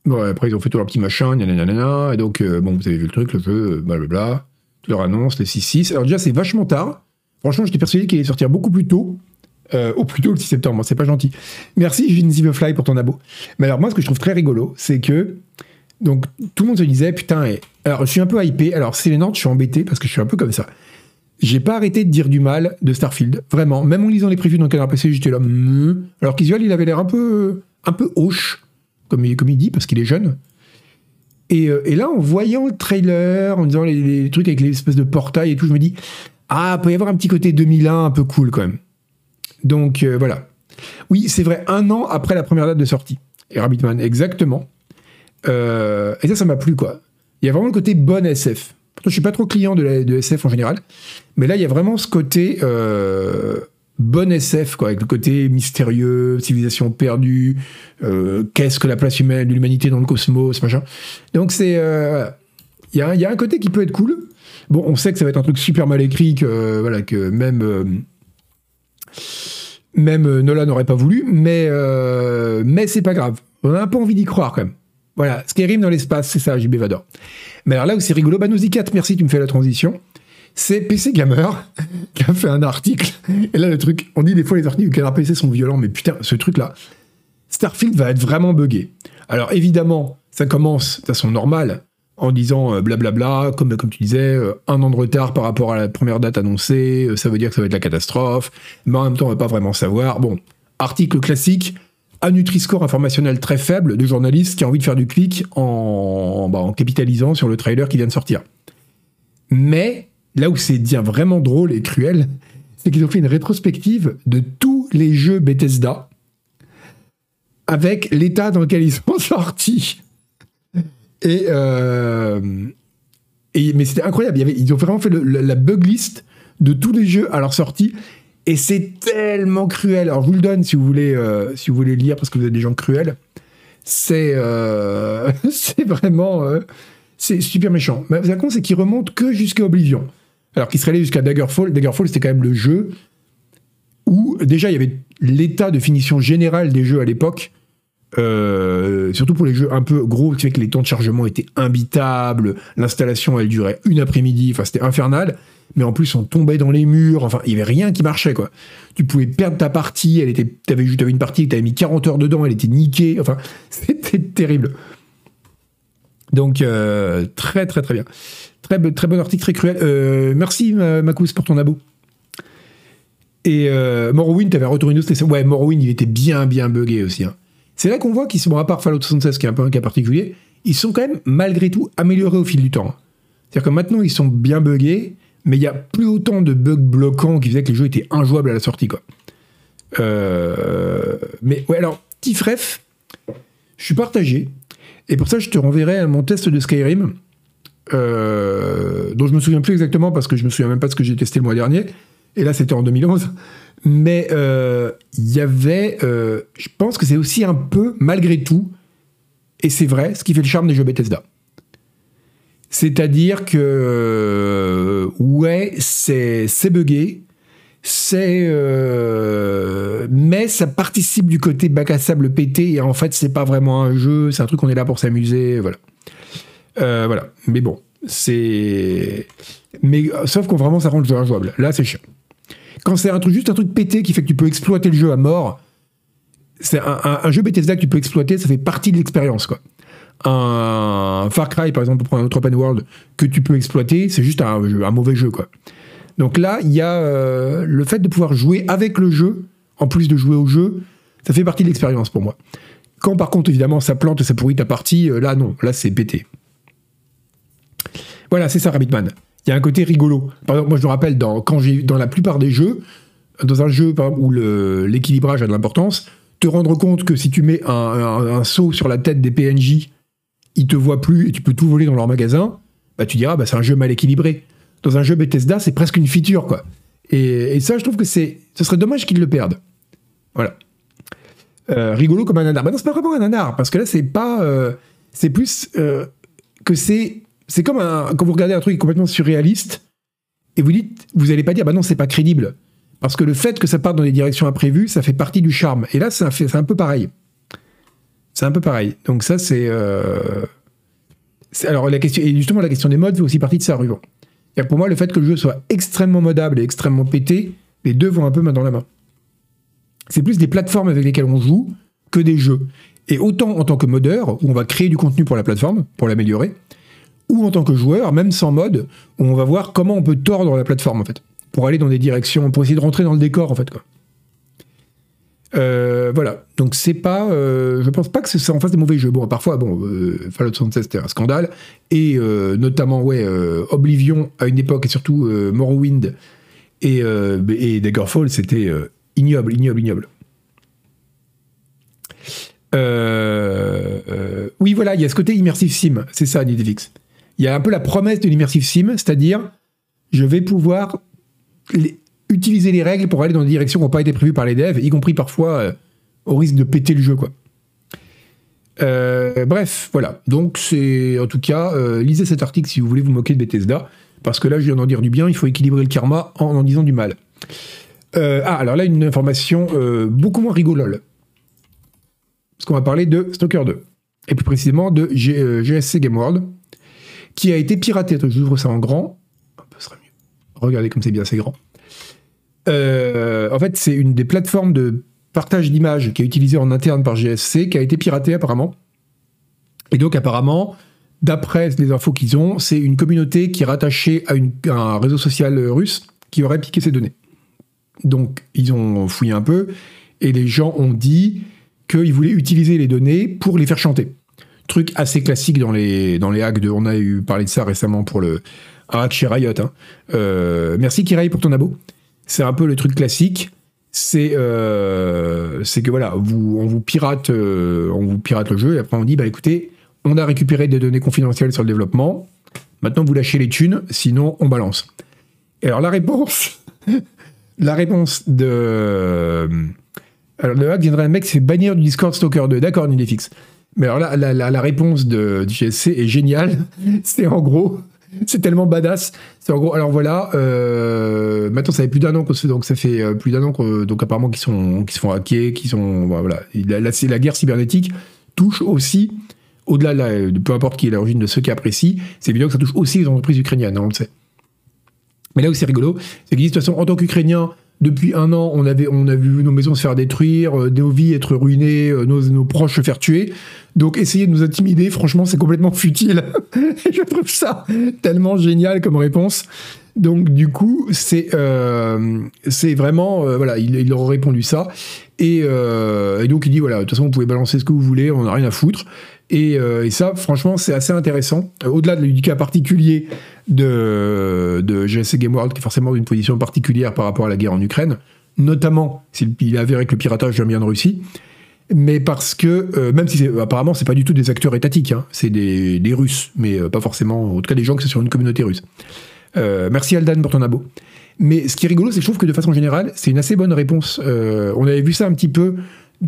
Bon, après, ils ont fait tout leur petit machin, nanana, et donc, euh, bon, vous avez vu le truc, le jeu, euh, blablabla, tu leur annonce, les 6-6. Alors, déjà, c'est vachement tard. Franchement, j'étais persuadé qu'il allait sortir beaucoup plus tôt. Euh, au plus le 6 septembre, c'est pas gentil. Merci, Vinzi the Fly, pour ton abo. Mais alors, moi, ce que je trouve très rigolo, c'est que. Donc, tout le monde se disait, putain, et, alors, je suis un peu hypé. Alors, c'est les Nantes, je suis embêté parce que je suis un peu comme ça. J'ai pas arrêté de dire du mal de Starfield, vraiment. Même en lisant les previews dans le canard PC, j'étais là. Alors qu'Isual, il avait l'air un peu, un peu hoche comme il, comme dit, parce qu'il est jeune. Et, euh, et, là, en voyant le trailer, en disant les, trucs avec les espèces de portails et tout, je me dis, ah, peut y avoir un petit côté 2001 un peu cool quand même. Donc euh, voilà. Oui, c'est vrai, un an après la première date de sortie. Et Rabbitman, exactement. Euh, et ça, ça m'a plu, quoi. Il y a vraiment le côté bon SF. Pourtant, je suis pas trop client de SF en général. Mais là, il y a vraiment ce côté bon SF, quoi, avec le côté mystérieux, civilisation perdue, euh, qu'est-ce que la place humaine, l'humanité dans le cosmos, machin. Donc c'est, il euh, y, a, y, a un côté qui peut être cool. Bon, on sait que ça va être un truc super mal écrit, que voilà, que même euh, même Nolan n'aurait pas voulu, mais mais c'est pas grave. On a un peu envie d'y croire quand même. Voilà, Skyrim dans l'espace, c'est ça, JB Vador. Mais alors là où c'est rigolo, bah 4, merci, tu me fais la transition c'est PC Gamer qui a fait un article. Et là, le truc, on dit des fois les articles du PC sont violents, mais putain, ce truc-là, Starfield va être vraiment buggé. Alors évidemment, ça commence de façon normale en disant euh, blablabla, comme, comme tu disais, euh, un an de retard par rapport à la première date annoncée, euh, ça veut dire que ça va être la catastrophe, mais en même temps, on va pas vraiment savoir. Bon, article classique, un Nutri-Score informationnel très faible de journaliste qui a envie de faire du clic en, bah, en capitalisant sur le trailer qui vient de sortir. Mais là où c'est vraiment drôle et cruel, c'est qu'ils ont fait une rétrospective de tous les jeux Bethesda avec l'état dans lequel ils sont sortis. Et, euh, et mais c'était incroyable. ils ont vraiment fait la bug list de tous les jeux à leur sortie. Et c'est tellement cruel. Alors je vous le donne si vous voulez, euh, si vous voulez lire parce que vous êtes des gens cruels. C'est euh, vraiment c'est super méchant. Mais ce qui c'est qu'il remonte que jusqu'à Oblivion alors qu'il serait allé jusqu'à Daggerfall. Daggerfall, c'était quand même le jeu où déjà il y avait l'état de finition général des jeux à l'époque. Euh, surtout pour les jeux un peu gros, tu sais que les temps de chargement étaient imbitables, l'installation elle durait une après-midi, enfin c'était infernal, mais en plus on tombait dans les murs, enfin il y avait rien qui marchait quoi. Tu pouvais perdre ta partie, elle était, t'avais, avais une partie t'avais mis 40 heures dedans, elle était niquée, enfin c'était terrible. Donc euh, très très très bien. Très, très bon article, très cruel. Euh, merci, Macous, pour ton abo. Et euh, Morrowind, t'avais retourné une Ouais, Morrowind, il était bien, bien buggé aussi. Hein. C'est là qu'on voit qu'ils sont, à part Fallout 76, qui est un peu un cas particulier, ils sont quand même, malgré tout, améliorés au fil du temps. C'est-à-dire que maintenant, ils sont bien buggés, mais il n'y a plus autant de bugs bloquants qui faisaient que les jeux étaient injouables à la sortie. Euh, mais ouais, alors, petit ref, je suis partagé. Et pour ça, je te renverrai à mon test de Skyrim, euh, dont je me souviens plus exactement parce que je me souviens même pas ce que j'ai testé le mois dernier. Et là, c'était en 2011. Mais euh, il y avait, euh, je pense que c'est aussi un peu, malgré tout, et c'est vrai, ce qui fait le charme des jeux Bethesda. C'est-à-dire que, ouais, c'est buggé, c'est mais ça participe du côté bac à sable pété et en fait c'est pas vraiment un jeu c'est un truc qu'on est là pour s'amuser voilà. Voilà. Mais bon c'est mais sauf qu'on vraiment ça rend le jeu injouable là c'est chiant. Quand c'est un truc juste un truc pété qui fait que tu peux exploiter le jeu à mort c'est un, jeu Bethesda que tu peux exploiter ça fait partie de l'expérience quoi. Un Far Cry par exemple pour prendre un autre open world que tu peux exploiter c'est juste un mauvais jeu quoi donc là, il y a euh, le fait de pouvoir jouer avec le jeu, en plus de jouer au jeu, ça fait partie de l'expérience pour moi. Quand par contre, évidemment, ça plante, ça pourrit ta partie, euh, là non, là c'est pété. Voilà, c'est ça Rabbitman. Il y a un côté rigolo. Par exemple, moi je me rappelle dans, quand j'ai dans la plupart des jeux, dans un jeu où l'équilibrage a de l'importance, te rendre compte que si tu mets un, saut sur la tête des PNJ, ils te voient plus et tu peux tout voler dans leur magasin, bah tu diras bah c'est un jeu mal équilibré dans un jeu Bethesda, c'est presque une feature, quoi. Et, ça, je trouve que c'est, ce serait dommage qu'ils le perdent. Voilà. Euh, rigolo comme un nanar. Bah non, c'est pas vraiment un nanar, parce que là, c'est pas, euh, c'est plus euh, que c'est, c'est comme quand vous regardez un truc complètement surréaliste et vous dites, vous allez pas dire, bah non, c'est pas crédible, parce que le fait que ça parte dans des directions imprévues, ça fait partie du charme. Et là, c'est un, c'est un peu pareil. C'est un peu pareil. Donc ça, c'est, alors la question, et justement, la question des modes fait aussi partie de ça, Ruban. Pour moi, le fait que le jeu soit extrêmement modable et extrêmement pété, les deux vont un peu main dans la main. C'est plus des plateformes avec lesquelles on joue que des jeux. Et autant en tant que modeur, où on va créer du contenu pour la plateforme, pour l'améliorer, ou en tant que joueur, même sans mode, où on va voir comment on peut tordre la plateforme, en fait, pour aller dans des directions, pour essayer de rentrer dans le décor, en fait, quoi. Euh, voilà, donc c'est pas, euh, je pense pas que c'est en face des mauvais jeux. Bon, parfois, bon, euh, Fallout 76 c'était un scandale, et notamment, ouais, Oblivion à une époque, et surtout Morrowind et, et Daggerfall, c'était ignoble, ignoble, ignoble. oui, voilà, il y a ce côté immersive sim, c'est ça, Nidifix. Il y a un peu la promesse de l'immersive sim, c'est-à-dire, je vais pouvoir les, utiliser les règles pour aller dans des directions qui n'ont pas été prévues par les devs, y compris parfois euh, au risque de péter le jeu, quoi. Euh, bref, voilà. Donc, c'est en tout cas, euh, lisez cet article si vous voulez vous moquer de Bethesda, parce que là, je viens d'en dire du bien, il faut équilibrer le karma en en disant du mal. ah, alors là, une information beaucoup moins rigolole. Parce qu'on va parler de Stalker 2, et plus précisément de GSC Game World, qui a été piraté. J'ouvre ça en grand. Un peu serait mieux. Regardez comme c'est bien, c'est grand. Euh, en fait, c'est une des plateformes de partage d'images qui est utilisée en interne par GSC, qui a été piratée apparemment. Et donc apparemment, d'après les infos qu'ils ont, c'est une communauté qui est rattachée à, un réseau social russe qui aurait piqué ces données. Donc ils ont fouillé un peu et les gens ont dit qu'ils voulaient utiliser les données pour les faire chanter. Truc assez classique dans les, dans les hacks de... On a eu parlé de ça récemment pour le hack chez Riot. Merci Kirai pour ton abo c'est un peu le truc classique. C'est euh, que voilà, vous, on vous pirate, euh, on vous pirate le jeu et après on dit bah écoutez, on a récupéré des données confidentielles sur le développement. Maintenant vous lâchez les thunes, sinon on balance. Et alors la réponse, la réponse de alors hack viendrait un mec c'est bannir du Discord Stalker 2, d'accord Nidefix. Mais alors là, la, la, réponse de, du GSC est géniale. c'est en gros, c'est tellement badass. Alors voilà, euh, maintenant ça fait plus d'un an qu'on se fait, donc ça fait euh, plus d'un an donc apparemment qu'ils sont, qui se font hacker, qui sont, voilà, la, la, guerre cybernétique touche aussi, au-delà de peu importe qui est l'origine de ce cas précis, c'est évident que ça touche aussi les entreprises ukrainiennes, hein, on le sait. Mais là où c'est rigolo, c'est que de toute façon, en tant qu'Ukrainien, Depuis un an, on, avait, on a vu nos maisons se faire détruire, euh, nos vies être ruinées, euh, nos, nos, proches se faire tuer. Donc essayer de nous intimider, franchement, c'est complètement futile. je trouve ça tellement génial comme réponse. Donc du coup, c'est euh, vraiment voilà, il, leur a répondu ça et, et, donc il dit voilà, de toute façon vous pouvez balancer ce que vous voulez, on n'a rien à foutre. Et, et ça, franchement, c'est assez intéressant. Au-delà du cas particulier de, de GSC Game World, qui est forcément d'une position particulière par rapport à la guerre en Ukraine, notamment s'il avéré que le piratage vient de Russie, mais parce que, euh, même si apparemment c'est pas du tout des acteurs étatiques, hein, c'est des, Russes, mais euh, pas forcément, en tout cas des gens qui sont sur une communauté russe. Euh, merci Aldan pour ton abo. Mais ce qui est rigolo, c'est que je trouve que de façon générale, c'est une assez bonne réponse. on avait vu ça un petit peu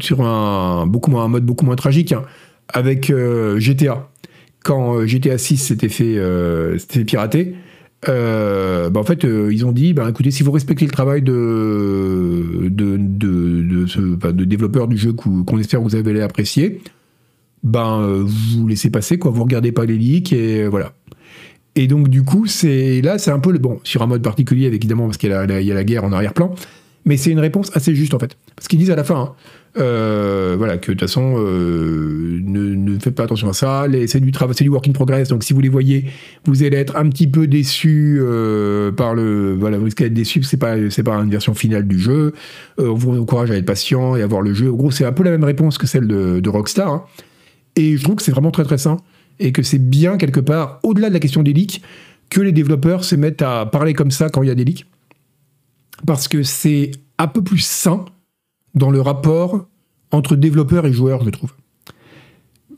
sur un, beaucoup moins, un mode beaucoup moins tragique, hein, avec GTA. Quand GTA 6 s'était fait, fait pirater, euh, bah en fait, euh, ils ont dit, bah, écoutez, si vous respectez le travail de, de, développeur du jeu qu'on espère que vous allez apprécier, ben, euh, vous laissez passer, quoi, vous regardez pas les leaks, et voilà. Et donc, du coup, là, c'est un peu le bon, sur un mode particulier, évidemment, parce qu'il y, a la guerre en arrière-plan, mais c'est une réponse assez juste, en fait. Parce qu'ils disent à la fin, hein, euh, voilà, que de toute façon, euh, ne, faites pas attention à ça. C'est du travail, c'est du work in progress. Donc, si vous les voyez, vous allez être un petit peu déçu euh, par le. Voilà, vous risquez d'être déçu. C'est pas, pas une version finale du jeu. on vous encourage à être patient et à voir le jeu. En gros, c'est un peu la même réponse que celle de, de Rockstar. Hein. Et je trouve que c'est vraiment très très sain et que c'est bien quelque part, au-delà de la question des leaks, que les développeurs se mettent à parler comme ça quand il y a des leaks, parce que c'est un peu plus sain dans le rapport entre développeurs et joueurs, je trouve.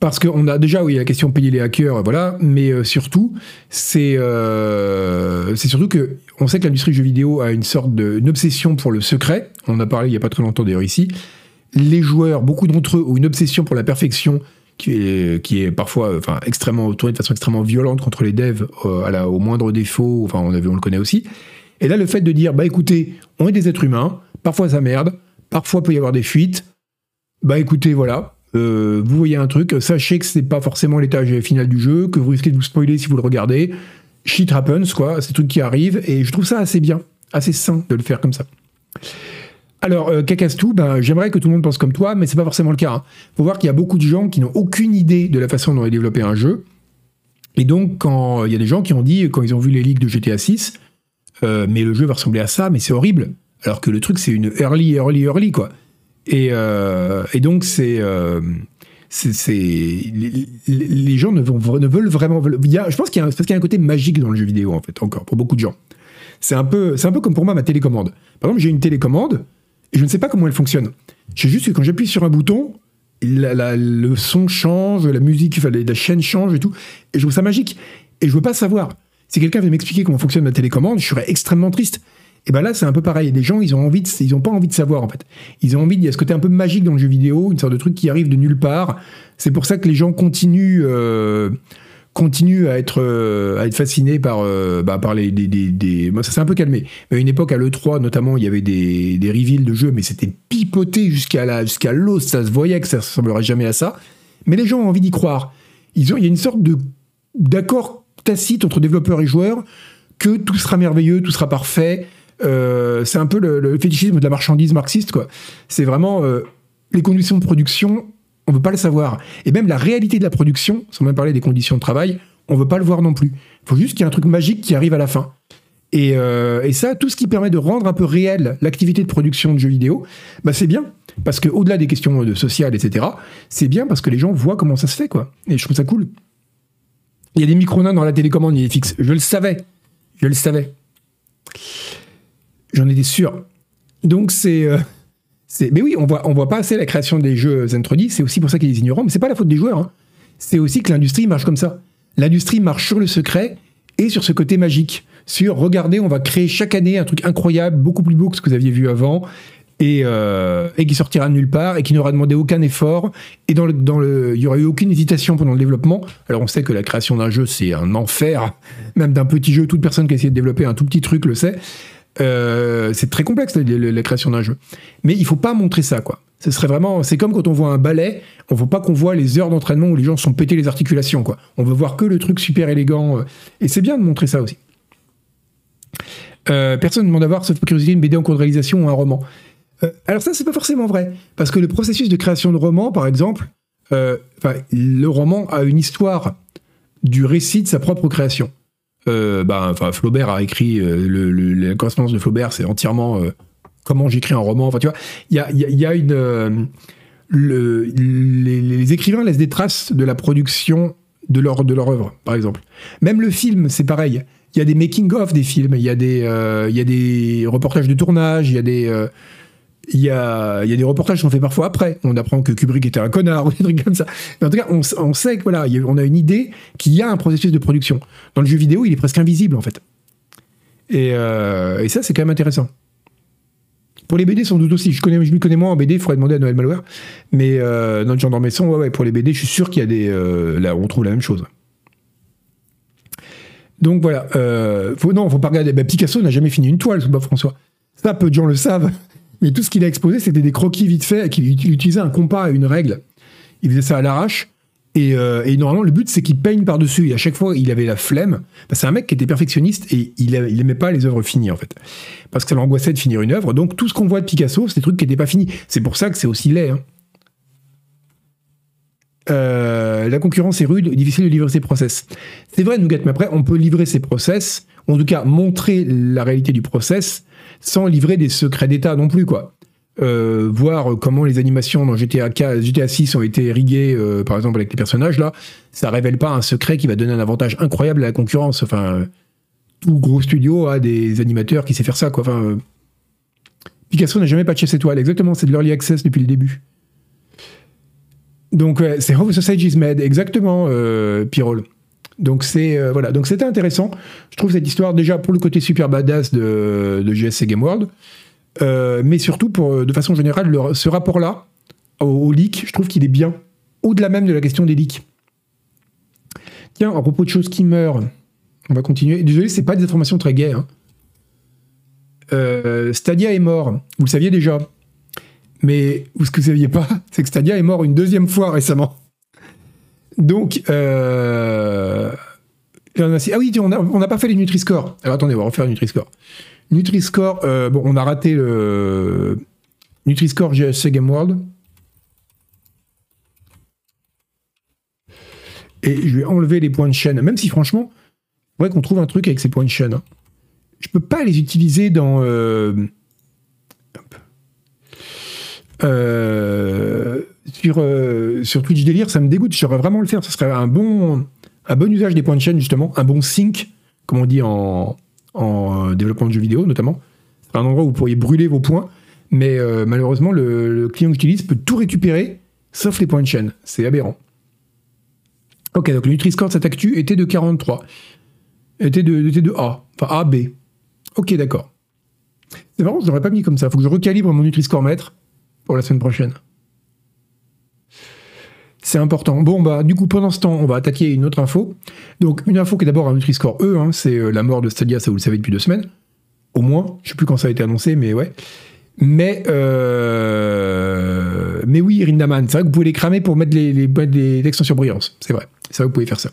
Parce qu'on a déjà, oui, la question de payer les hackers, voilà, mais euh, surtout, c'est euh, surtout que on sait que l'industrie du jeu vidéo a une sorte d'obsession pour le secret. On en a parlé il n'y a pas très longtemps d'ailleurs ici. Les joueurs, beaucoup d'entre eux, ont une obsession pour la perfection qui est, parfois enfin, extrêmement tournée de façon extrêmement violente contre les devs euh, au moindre défaut. Enfin, on le connaît aussi. Et là, le fait de dire, bah écoutez, on est des êtres humains, parfois ça merde, Parfois, peut y avoir des fuites. Bah écoutez, voilà. Euh, vous voyez un truc, sachez que c'est pas forcément l'étage final du jeu, que vous risquez de vous spoiler si vous le regardez. Shit happens, quoi. C'est trucs qui arrivent. Et je trouve ça assez bien, assez sain de le faire comme ça. Alors, euh, Kakastou, ben, j'aimerais que tout le monde pense comme toi, mais c'est pas forcément le cas. Hein. Faut voir qu'il y a beaucoup de gens qui n'ont aucune idée de la façon dont est développé un jeu. Et donc, quand il y a des gens qui ont dit, quand ils ont vu les leaks de GTA 6, euh, mais le jeu va ressembler à ça, mais c'est horrible. Alors que le truc, c'est une early, early, early, quoi. Et, euh, donc, c'est. Euh, c'est les, gens ne, ne veulent vraiment. Il y a, je pense qu'il y, a un côté magique dans le jeu vidéo, en fait, encore, pour beaucoup de gens. C'est un, peu, un peu comme pour moi ma télécommande. Par exemple, j'ai une télécommande et je ne sais pas comment elle fonctionne. Je sais juste que quand j'appuie sur un bouton, le son change, la musique, la chaîne change et tout. Et je trouve ça magique. Et je veux pas savoir. Si quelqu'un veut m'expliquer comment fonctionne ma télécommande, je serais extrêmement triste. Et ben là, c'est un peu pareil. Des gens, ils ont envie, ils ont pas envie de savoir en fait. Ils ont envie, il y a ce côté un peu magique dans le jeu vidéo, une sorte de truc qui arrive de nulle part. C'est pour ça que les gens continuent, euh, continuent à être, euh, à être fascinés par, euh, bah, par les, des, des, ça s'est un peu calmé. À une époque, à l'E3 notamment, il y avait des, des reveals de jeux, mais c'était pipoté jusqu'à la, jusqu'à l'os. Ça se voyait que ça ressemblerait jamais à ça. Mais les gens ont envie d'y croire. Il y a une sorte de d'accord tacite entre développeurs et joueurs que tout sera merveilleux, tout sera parfait. Euh, c'est un peu le, fétichisme de la marchandise marxiste, quoi. C'est vraiment euh, les conditions de production, on veut pas le savoir. Et même la réalité de la production, sans même parler des conditions de travail, on veut pas le voir non plus. Il faut juste qu'il y ait un truc magique qui arrive à la fin. Et, euh, ça, tout ce qui permet de rendre un peu réel l'activité de production de jeux vidéo, bah c'est bien. Parce qu'au-delà des questions de sociales, etc., c'est bien parce que les gens voient comment ça se fait, quoi. Et je trouve ça cool. Il y a des micronins dans la télécommande, il est fixe. Je le savais. Je le savais. J'en étais sûr. Donc c'est. Euh, mais oui, on voit, on voit pas assez la création des jeux Zentrodi, c'est aussi pour ça qu'il est ignorant, mais c'est pas la faute des joueurs. Hein. C'est aussi que l'industrie marche comme ça. L'industrie marche sur le secret et sur ce côté magique. Sur, regardez, on va créer chaque année un truc incroyable, beaucoup plus beau que ce que vous aviez vu avant, et, euh, et qui sortira de nulle part, et qui n'aura demandé aucun effort, et dans le, dans le, il y aura eu aucune hésitation pendant le développement. Alors on sait que la création d'un jeu, c'est un enfer, même d'un petit jeu, toute personne qui a essayé de développer un tout petit truc le sait. Euh, c'est très complexe la, création d'un jeu. Mais il faut pas montrer ça, quoi. Ce serait vraiment, c'est comme quand on voit un ballet, on veut pas qu'on voit les heures d'entraînement où les gens sont pétés les articulations, quoi. On veut voir que le truc super élégant, euh, et c'est bien de montrer ça aussi. Personne ne demande d'avoir, sauf curiosité, une BD en cours de réalisation ou un roman. Euh, alors ça, c'est pas forcément vrai. Parce que le processus de création de roman, par exemple, euh, le roman a une histoire du récit de sa propre création. bah, Flaubert a écrit, le, la correspondance de Flaubert, c'est entièrement comment j'écris un roman. Enfin, tu vois, il y a, y a, une... Le, les, écrivains laissent des traces de la production de leur, de leur œuvre, par exemple. Même le film, c'est pareil. Il y a des making-of des films, il y, a des, euh, il y a des reportages de tournage, il y a des... Euh, il y, a, a des reportages qui sont faits parfois après. On apprend que Kubrick était un connard ou des trucs comme ça. Mais en tout cas, on, sait que voilà, on a une idée qu'il y a un processus de production. Dans le jeu vidéo, il est presque invisible en fait. Et, euh, ça, c'est quand même intéressant. Pour les BD, sans doute aussi. Je, connais, je m'y connais moins en BD, il faudrait demander à Noël Malware. Mais euh, dans le genre d'Ormesson, ouais, pour les BD, je suis sûr qu'il y a des. là, on trouve la même chose. Donc voilà, euh, faut, non, faut pas regarder. Bah, Picasso n'a jamais fini une toile, Bob François. Ça, peu de gens le savent. Mais tout ce qu'il a exposé, c'était des croquis vite faits, qu'il utilisait un compas et une règle. Il faisait ça à l'arrache. Et, euh, normalement, le but, c'est qu'il peigne par-dessus. Et à chaque fois, il avait la flemme. Bah, c'est un mec qui était perfectionniste et il, il aimait pas les œuvres finies, en fait. Parce que ça l'angoissait de finir une œuvre. Donc, tout ce qu'on voit de Picasso, c'est des trucs qui n'étaient pas finis. C'est pour ça que c'est aussi laid. Hein. Euh, la concurrence est rude, difficile de livrer ses process. C'est vrai, Nougat, mais après, on peut livrer ses process, ou en tout cas montrer la réalité du process, sans livrer des secrets d'État non plus, quoi. Euh, voir comment les animations dans GTA, GTA 6 ont été riguées, euh, par exemple avec les personnages, là, ça révèle pas un secret qui va donner un avantage incroyable à la concurrence. Enfin, tout gros studio a des animateurs qui savent faire ça, quoi. Enfin, Picasso n'a jamais patché ses toiles, exactement, c'est de l'early access depuis le début. Donc c'est How the Sausage is Made, exactement, euh, Pirol. Donc c'est euh, voilà, donc c'était intéressant. Je trouve cette histoire déjà pour le côté super badass de, de GSC Game World, euh, mais surtout pour de façon générale ce rapport-là au, leak, je trouve qu'il est bien au-delà même de la question des leaks. Tiens, à propos de choses qui meurent, on va continuer. Désolé, c'est pas des informations très gaies. Hein. Stadia est mort, vous le saviez déjà. Mais ce que vous saviez pas, c'est que Stadia est mort une deuxième fois récemment. Donc, euh... ah oui, on n'a pas fait les Nutri-Score. Alors attendez, on va refaire Nutri-Score. Nutri-Score, euh, bon, on a raté le Nutri-Score GSC Game World. Et je vais enlever les points de chaîne, même si franchement, vrai qu'on trouve un truc avec ces points de chaîne. Hein. Je peux pas les utiliser dans. Euh, euh, sur, euh, sur Twitch Délire, ça me dégoûte. Je vraiment le faire. Ce serait un bon, un bon usage des points de chaîne, justement. Un bon sync, comme on dit en, en développement de jeux vidéo, notamment. Un endroit où vous pourriez brûler vos points. Mais euh, malheureusement, le, client que j'utilise peut tout récupérer, sauf les points de chaîne. C'est aberrant. Ok, donc le Nutri-Score de cette actu était de 43. Était de, était A. Enfin, A, B. Ok, d'accord. C'est marrant, je l'aurais pas mis comme ça. Faut que je recalibre mon Nutri-Score mètre pour la semaine prochaine. C'est important. Bon, bah, du coup, pendant ce temps, on va attaquer une autre info. Donc, une info qui est d'abord un Nutri-Score E, hein, c'est euh, la mort de Stadia, ça vous le savez depuis deux semaines. Au moins. Je sais plus quand ça a été annoncé, mais ouais. Mais, euh... mais oui, Rindaman, c'est vrai que vous pouvez les cramer pour mettre les, les, textes en surbrillance. C'est vrai. C'est vrai que vous pouvez faire ça.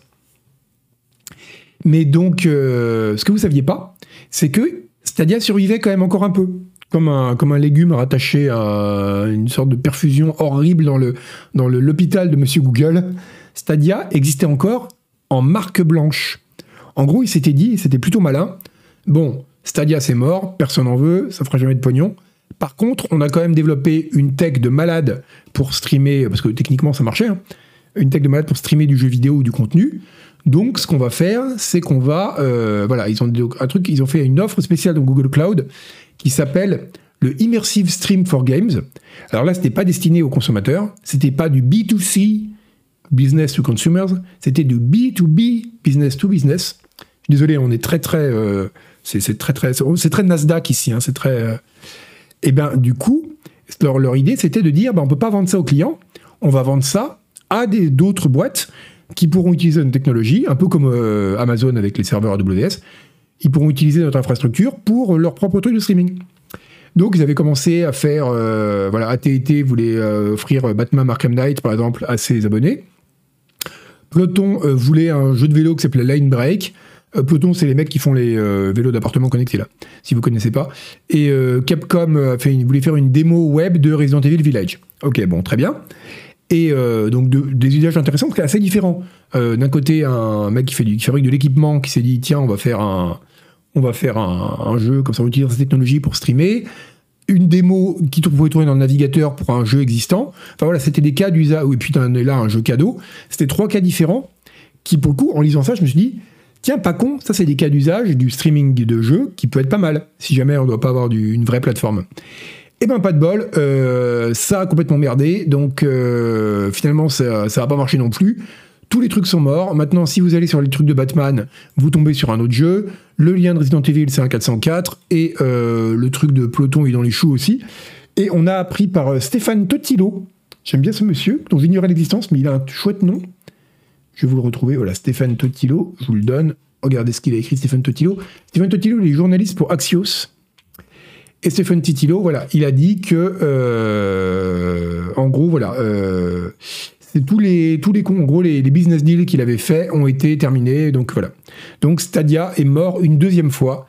Mais donc, euh, ce que vous saviez pas, c'est que Stadia survivait quand même encore un peu comme un, comme un légume rattaché à une sorte de perfusion horrible dans le dans l'hôpital de Monsieur Google, Stadia existait encore en marque blanche. En gros, il s'était dit, c'était plutôt malin. Bon, Stadia c'est mort, personne n'en veut, ça fera jamais de pognon. Par contre, on a quand même développé une tech de malade pour streamer, parce que techniquement ça marchait, hein, une tech de malade pour streamer du jeu vidéo ou du contenu. Donc, ce qu'on va faire, c'est qu'on va, euh, voilà, ils ont un truc, ils ont fait une offre spéciale dans Google Cloud qui s'appelle le Immersive Stream for Games. Alors là, c'était pas destiné aux consommateurs, c'était pas du B2C, business to consumers, c'était du B2B, business to business. Désolé, on est très très, euh, c'est très très, c'est très Nasdaq ici, hein, c'est très. et euh, eh ben du coup, leur, idée c'était de dire, ben, on peut pas vendre ça aux clients, on va vendre ça à d'autres boîtes qui pourront utiliser une technologie, un peu comme euh, Amazon avec les serveurs AWS, ils pourront utiliser notre infrastructure pour leur propre truc de streaming. Donc ils avaient commencé à faire, euh, voilà, AT&T voulait euh, offrir Batman Arkham Knight par exemple à ses abonnés. Peloton euh, voulait un jeu de vélo qui s'appelait Line Break. Euh, Peloton, c'est les mecs qui font les euh, vélos d'appartement connectés, là, si vous connaissez pas. Et euh, Capcom voulait faire une démo web de Resident Evil Village. Ok, bon, très bien. Et euh, donc de- des usages intéressants, parce assez différents. Euh, D'un côté, un mec qui, fait du, qui fabrique de l'équipement, qui s'est dit tiens, on va faire un, on va faire un, jeu comme ça, on utilise cette technologie pour streamer. Une démo qui pouvez trouver dans le navigateur pour un jeu existant. Enfin voilà, c'était des cas d'usage. Et puis as là un jeu cadeau. C'était trois cas différents qui, pour le coup, en lisant ça, je me suis dit tiens, pas con, ça c'est des cas d'usage du streaming de jeux qui peut être pas mal si jamais on ne doit pas avoir du- une vraie plateforme. Eh ben pas de bol, euh, ça a complètement merdé, donc euh, finalement ça, ça va pas marcher non plus. Tous les trucs sont morts. Maintenant, si vous allez sur les trucs de Batman, vous tombez sur un autre jeu. Le lien de Resident Evil, c'est un 404. Et euh, le truc de Peloton est dans les choux aussi. Et on a appris par euh, Stéphane Totilo. J'aime bien ce monsieur, dont j'ignorais l'existence, mais il a un chouette nom. Je vais vous le retrouver. Voilà, Stéphane Totilo, je vous le donne. Regardez ce qu'il a écrit, Stéphane Totilo. Stéphane Totilo, il est journaliste pour Axios. Et Stéphane Titilo, voilà, il a dit que, euh, en gros, voilà, tous les, tous les, en gros, les, business deals qu'il avait fait ont été terminés, donc voilà. Donc Stadia est mort une deuxième fois.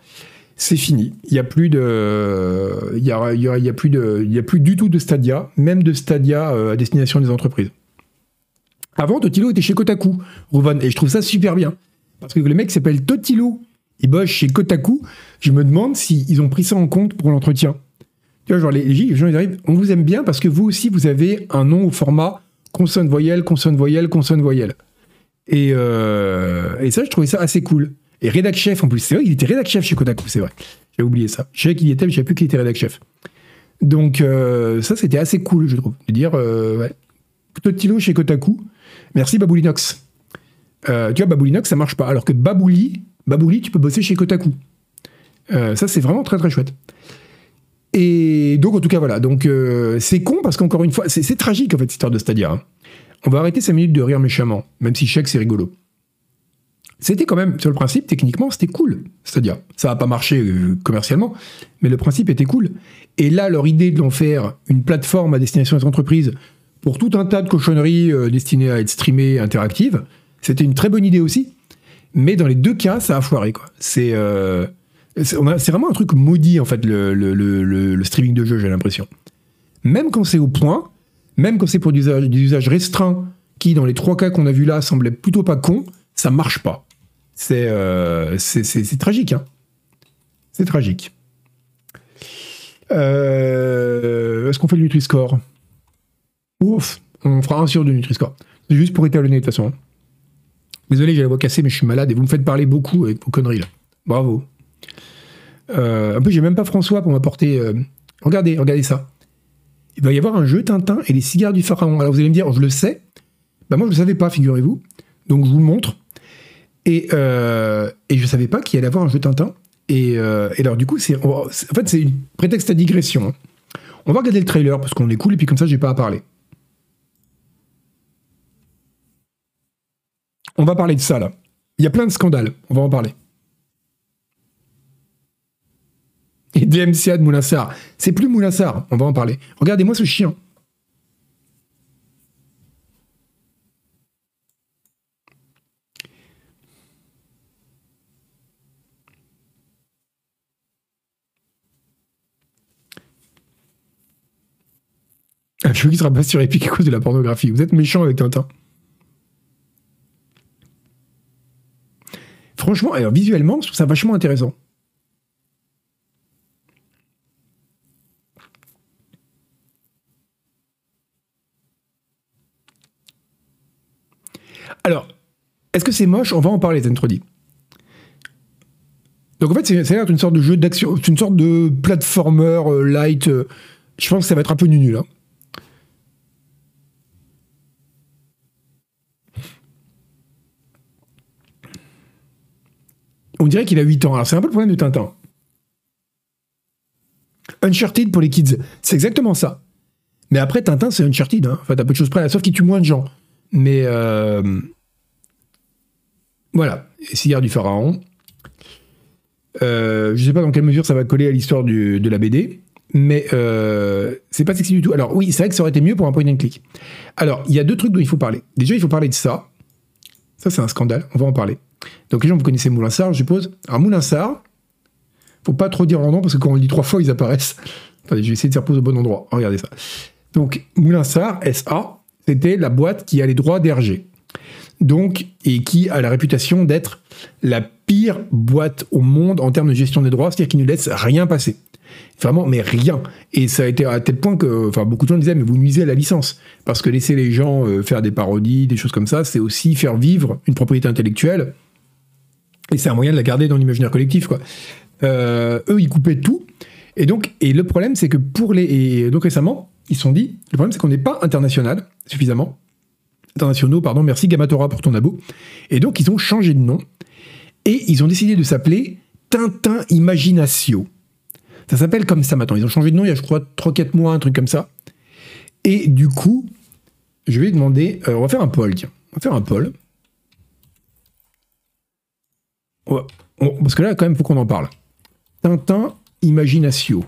C'est fini. Il y a plus de, il y a, il y a, il y a plus de, il y a plus du tout de Stadia, même de Stadia euh, à destination des entreprises. Avant, Totilo était chez Kotaku, Rouvan, et je trouve ça super bien. Parce que le mec s'appelle Totilo, il bosse chez Kotaku, je me demande s'ils ont pris ça en compte pour l'entretien. Tu vois, genre les, les gens ils arrivent, on vous aime bien parce que vous aussi vous avez un nom au format consonne voyelle, consonne voyelle, consonne voyelle. Et, euh, et ça, je trouvais ça assez cool. Et rédac chef en plus, c'est vrai qu'il était rédac chef chez Kotaku, c'est vrai. J'ai oublié ça. Je savais qu'il y était, mais je savais plus qu'il était rédac chef. Donc euh, ça, c'était assez cool, je trouve, de dire euh, ouais. Chez Kotaku. Merci Baboulinox. Euh, tu vois, Baboulinox, ça marche pas. Alors que Babouli, Babouli, tu peux bosser chez Kotaku. Euh, ça, c'est vraiment très très chouette. Et donc, en tout cas, voilà. Donc, euh, c'est con parce qu'encore une fois, c'est tragique en fait, cette histoire de Stadia. hein. On va arrêter 5 minutes de rire méchamment, même si je sais c'est rigolo. C'était quand même, sur le principe, techniquement, c'était cool, Stadia. Ça n'a pas marché euh, commercialement, mais le principe était cool. Et là, leur idée de l'en faire une plateforme à destination des entreprises pour tout un tas de cochonneries euh, destinées à être streamées, interactives, c'était une très bonne idée aussi. Mais dans les deux cas, ça a foiré, quoi. C'est c'est vraiment un truc maudit, en fait, le, streaming de jeux, j'ai l'impression. Même quand c'est au point, même quand c'est pour des usages, restreints, qui, dans les trois cas qu'on a vus là, semblaient plutôt pas cons, ça marche pas. C'est euh, c'est- c'est- tragique, hein. C'est tragique. Euh, Est-ce qu'on fait le Nutri-Score? Ouf, on fera un sur deux Nutri-Score. C'est juste pour étalonner de toute façon. Désolé, j'ai la voix cassée, mais je suis malade et vous me faites parler beaucoup avec vos conneries là. Bravo. Euh, en plus, j'ai même pas François pour m'apporter. euh, Regardez, regardez ça. Il va y avoir un jeu Tintin et les cigares du pharaon. Alors vous allez me dire, je le sais. Bah moi, je le savais pas, figurez-vous. Donc je vous le montre. Et, euh, et je savais pas qu'il allait y avoir un jeu Tintin. Et, euh, et alors du coup, c'est- en fait c'est une prétexte à digression. hein. On va regarder le trailer parce qu'on est cool et puis comme ça, j'ai pas à parler. On va parler de ça là. Il y a plein de scandales. On va en parler. DMCA de Moulassar. C'est plus Moulassar. On va en parler. Regardez-moi ce chien. Un jeu qui sera pas sur Epic à cause de la pornographie. Vous êtes méchant avec Tintin. Franchement, alors visuellement, je trouve ça vachement intéressant. Alors, est-ce que c'est moche? On va en parler, Zentrodi. Donc en fait, c'est- l'air d'une sorte de jeu d'action, c'est une sorte de platformer euh, light. euh, je pense que ça va être un peu nul. Hein. On dirait qu'il a 8 ans. Alors c'est un peu le problème de Tintin. Uncharted pour les kids, c'est exactement ça. Mais après, Tintin, c'est Uncharted. Hein. Enfin, t'as peu de choses près, sauf qu'il tue moins de gens. Mais euh, voilà, Cigare du Pharaon. Euh, je sais pas dans quelle mesure ça va coller à l'histoire de la BD, mais euh, c'est pas sexy du tout. Alors oui, c'est vrai que ça aurait été mieux pour un point and click. Alors, il y a deux trucs dont il faut parler. Déjà, il faut parler de ça. Ça, c'est un scandale, on va en parler. Donc les gens, vous connaissez Moulinsart, je suppose. Alors Moulinsart, faut pas trop dire leur nom parce que quand on le dit trois fois, ils apparaissent. Attendez, je vais essayer de faire pause au bon endroit. Regardez ça. Donc Moulinsart, SA, c'était la boîte qui a les droits d'Hergé. Donc, et qui a la réputation d'être la pire boîte au monde en termes de gestion des droits, c'est-à-dire qui ne laisse rien passer. Vraiment, mais rien. Et ça a été à tel point que, enfin, beaucoup de gens disaient, mais vous nuisez à la licence. Parce que laisser les gens euh, faire des parodies, des choses comme ça, c'est aussi faire vivre une propriété intellectuelle. Et c'est un moyen de la garder dans l'imaginaire collectif. Euh, eux, ils coupaient tout. Et donc, et le problème, c'est que pour les, et donc récemment, ils se sont dit, le problème, c'est qu'on n'est pas international suffisamment. Internationaux, pardon, merci Gamatora pour ton abo. Et donc, ils ont changé de nom. Et ils ont décidé de s'appeler Tintin Imaginatio. Ça s'appelle comme ça maintenant. Ils ont changé de nom il y a, je crois, 3-4 mois, un truc comme ça. Et du coup, je vais demander. Euh, on va faire un poll, tiens. On va faire un poll. parce que là, quand même, faut qu'on en parle. Tintin Imaginatio.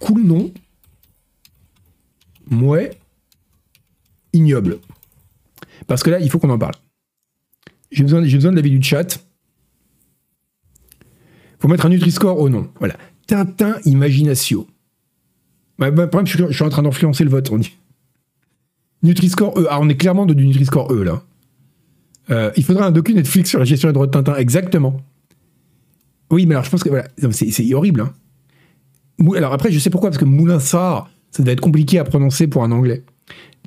Cool nom. Mouais. Ignoble. Parce que là, il faut qu'on en parle. J'ai besoin, de l'avis du chat. Faut mettre un Nutri-Score au nom. Voilà. Tintin Imaginatio. Bah, bah, problème, je, suis en train d'influencer le vote, on dit. Nutri-Score E. Ah, on est clairement de du Nutri-Score E, là. Euh, il faudra un docu Netflix sur la gestion des droits de Tintin, exactement. Oui, mais alors je pense que voilà, c'est horrible. Hein. Alors après, je sais pourquoi, parce que Moulinsart, ça doit être compliqué à prononcer pour un anglais.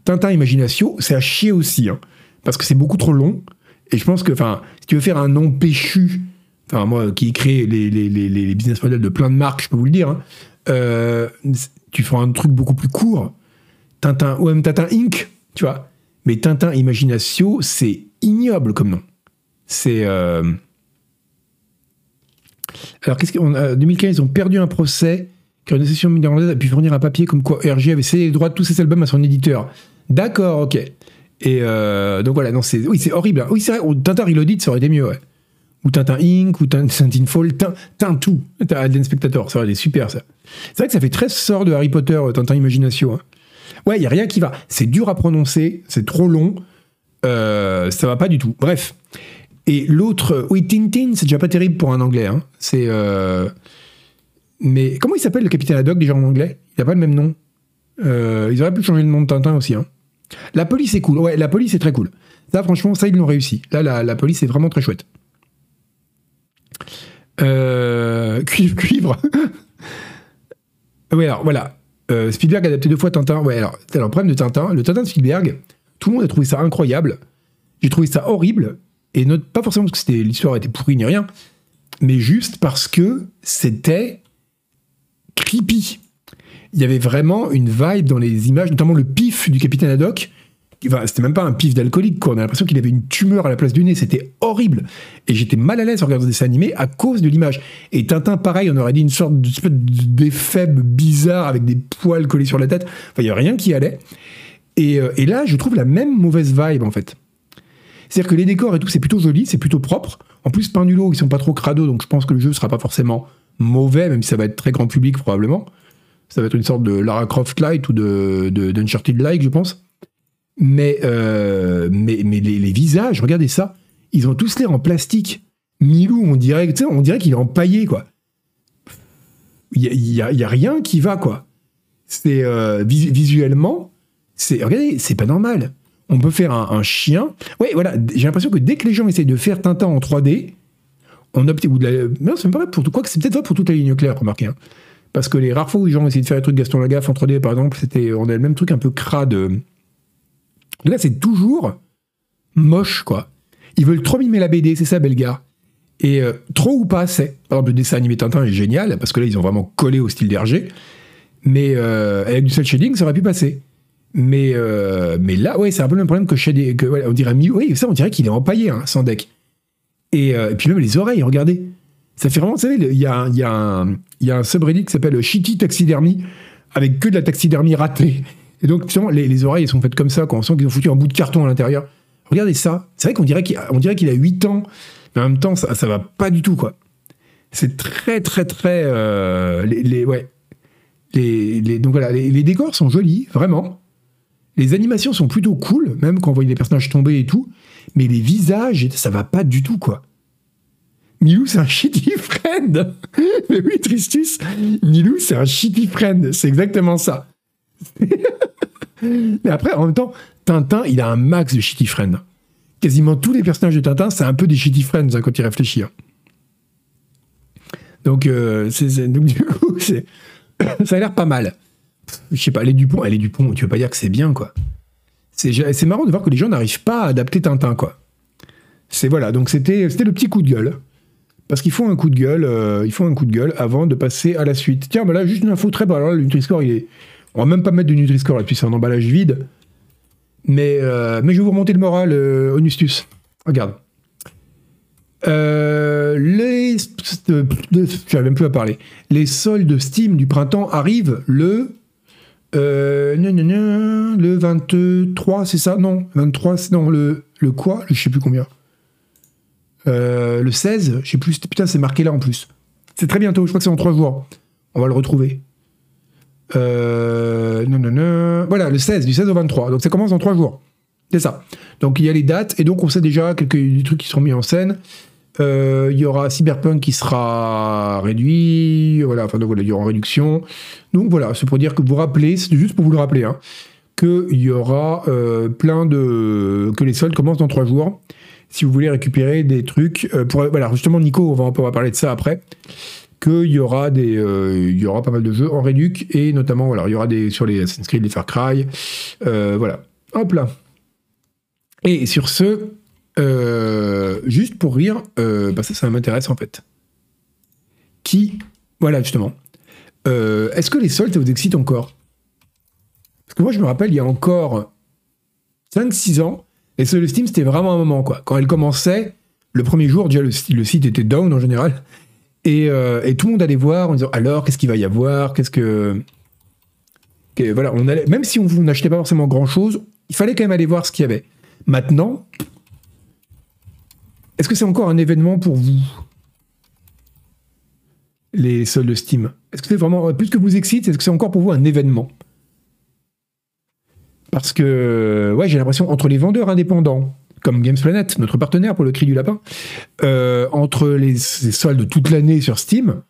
Tintin Imaginatio, c'est à chier aussi, hein, parce que c'est beaucoup trop long. Et je pense que, enfin, si tu veux faire un nom péchu enfin moi qui crée les, les, les, business models de plein de marques, je peux vous le dire, hein, euh, tu feras un truc beaucoup plus court. Tintin, ou même Tintin Inc., tu vois. Mais Tintin Imaginatio, c'est ignoble comme nom. C'est. Euh, alors, qu'est-ce qu'en 2015, ils ont perdu un procès une association néerlandaise a pu fournir un papier comme quoi RG avait cédé les droits de tous ses albums à son éditeur. D'accord, ok. Et euh, donc voilà, non, c'est, oui, c'est horrible. Hein. Oui, c'est vrai, Tintin Reloaded, ça aurait été mieux, ou Tintin Inc, ou Tintin Fall, Tintin tout. Alien Spectator, ça aurait été super ça. C'est vrai que ça fait très sort de Harry Potter, euh, Tintin Imagination. Hein. Ouais, il y a rien qui va. C'est dur à prononcer, c'est trop long, euh, ça va pas du tout. Bref. Et l'autre, oui, Tintin, c'est déjà pas terrible pour un anglais. Hein. C'est. Euh, mais comment il s'appelle le capitaine Haddock déjà en anglais? Il a pas le même nom. ils auraient pu changer le nom de Tintin aussi. Hein. La police est cool. Ouais, la police est très cool. Ça, franchement, ça, ils l'ont réussi. Là, la, la police est vraiment très chouette. Euh, cuivre, cuivre. oui, alors voilà. Euh, Spielberg a adapté deux fois Tintin. Ouais, alors, alors, le problème de Tintin, le Tintin de Spielberg, tout le monde a trouvé ça incroyable. J'ai trouvé ça horrible. Et note, pas forcément parce que l'histoire était pourrie ni rien, mais juste parce que c'était creepy. Il y avait vraiment une vibe dans les images, notamment le pif du capitaine Haddock, c'était même pas un pif d'alcoolique, quoi. On a l'impression qu'il avait une tumeur à la place du nez. C'était horrible. Et j'étais mal à l'aise en regardant des dessins animés à cause de l'image. Et Tintin, pareil, on aurait dit une sorte d'éphèbe bizarre avec des poils collés sur la tête. Enfin, il n'y a rien qui allait. Euh, et, là, je trouve la même mauvaise vibe, en fait. C'est-à-dire que les décors et tout, c'est plutôt joli, c'est plutôt propre. En plus, Pindulo, ils sont pas trop crado, donc je pense que le jeu sera pas forcément mauvais, même si ça va être très grand public, probablement. Ça va être une sorte de Lara Croft Light ou de, d'Uncharted Like, je pense. Mais, euh, mais, mais les, visages, regardez ça, ils ont tous l'air en plastique. Milou, on dirait, on dirait qu'il est empaillé, quoi. Il y a, a, rien qui va, quoi. C'est euh, visuellement, c'est regardez, c'est pas normal. On peut faire un, chien. Ouais, voilà. J'ai l'impression que dès que les gens essayent de faire Tintin en 3D, on opte ou de la. Non, c'est pas vrai pour tout. Quoi c'est peut-être pas pour toute la ligne claire, remarquez. Hein. Parce que les rares fois où les gens ont essayé de faire des trucs Gaston Lagaffe en 3D, par exemple, c'était, on a le même truc un peu crade Là, c'est toujours moche, quoi. Ils veulent trop mimer la BD, c'est ça, Belgar. Et euh, trop ou pas assez. Par exemple, le dessin animé Tintin est génial, parce que là, ils ont vraiment collé au style d'Hergé. Mais euh, avec du cel shading, ça aurait pu passer. Mais, euh, mais là, ouais, c'est un peu le même problème que, shading, que on dirait Oui, ça, on dirait qu'il est empaillé, hein, sans deck. Et, puis même les oreilles, regardez. Ça fait vraiment, vous savez, il y a, y, a un, y a un subreddit qui s'appelle Shitty Taxidermy, avec que de la taxidermie ratée. Et donc, justement, les, oreilles sont faites comme ça, quand on sent qu'ils ont foutu un bout de carton à l'intérieur. Regardez ça. C'est vrai qu'on dirait qu'il dirait qu'il a 8 ans, mais en même temps, ça, ça va pas du tout, quoi. C'est très, très, très. Euh, les, ouais. Les, donc voilà, les, décors sont jolis, vraiment. Les animations sont plutôt cool, même quand on voit les personnages tomber et tout. Mais les visages, ça va pas du tout, quoi. Milou, c'est un shitty friend. Mais oui, Tristus, Milou, c'est un shitty friend. C'est exactement ça. Mais après, en même temps, Tintin, il a un max de shitty friend. Quasiment tous les personnages de Tintin, c'est un peu des shitty friends hein, quand il réfléchit. Hein. Donc, euh, du coup, ça a l'air pas mal. Je sais pas, elle est Dupont, elle est Dupont, tu veux pas dire que c'est bien, quoi. C'est marrant de voir que les gens n'arrivent pas à adapter Tintin, quoi. C'est voilà, donc c'était le petit coup de gueule. Parce qu'il faut un coup de gueule, euh, il un coup de gueule avant de passer à la suite. Tiens, bah là, juste une info très bonne. Alors le Nutri-Score, il est. On va même pas mettre de Nutri-Score là, puis c'est un emballage vide. Mais, euh, mais je vais vous remonter le moral, euh, Onustus. Regarde. les. Je même plus à parler. Les soldes Steam du printemps arrivent le. Le 23, c'est ça? Non, 23, non, le, le quoi? Je sais plus combien. Euh, le 16, je sais plus, putain, c'est marqué là en plus. C'est très bientôt, je crois que c'est en 3 jours. On va le retrouver. Euh, non, non, non. Voilà, le 16, du 16 au 23. Donc ça commence dans 3 jours. C'est ça. Donc il y a les dates, et donc on sait déjà quelques trucs qui seront mis en scène. Euh, il y aura Cyberpunk qui sera réduit, voilà, enfin donc voilà, il y aura réduction. Donc voilà, c'est pour dire que vous rappelez, c'est juste pour vous le rappeler, hein, qu'il y aura plein de. que les soldes commencent dans 3 jours si vous voulez récupérer des trucs. Euh, voilà, justement, Nico, on va, parler de ça après. Qu'il y aura des, euh, il y aura pas mal de jeux en réduc et notamment voilà, il y aura des sur les Assassin's Creed, les Far Cry, euh, voilà. Hop là. Et sur ce, juste pour rire, bah ça, m'intéresse en fait. Qui, voilà justement. Est-ce que les soldes, ça vous excite encore? Parce que moi, je me rappelle, il y a encore 5-6 ans, et ce, le Steam, c'était vraiment un moment, quoi. Quand elle commençait, le premier jour, déjà, le, site était down en général. Euh, et, tout le monde allait voir en disant alors, qu'est-ce qu'il va y avoir? Qu'est-ce que. voilà, on allait, même si on n'achetait pas forcément grand-chose, il fallait quand même aller voir ce qu'il y avait. Maintenant, est-ce que c'est encore un événement pour vous? Les soldes Steam Est-ce que c'est vraiment. Plus que vous excite, est-ce que c'est encore pour vous un événement? Parce que, ouais, j'ai l'impression, entre les vendeurs indépendants, comme Games Planet, notre partenaire pour le cri du lapin, euh, entre les, soldes toute l'année sur Steam,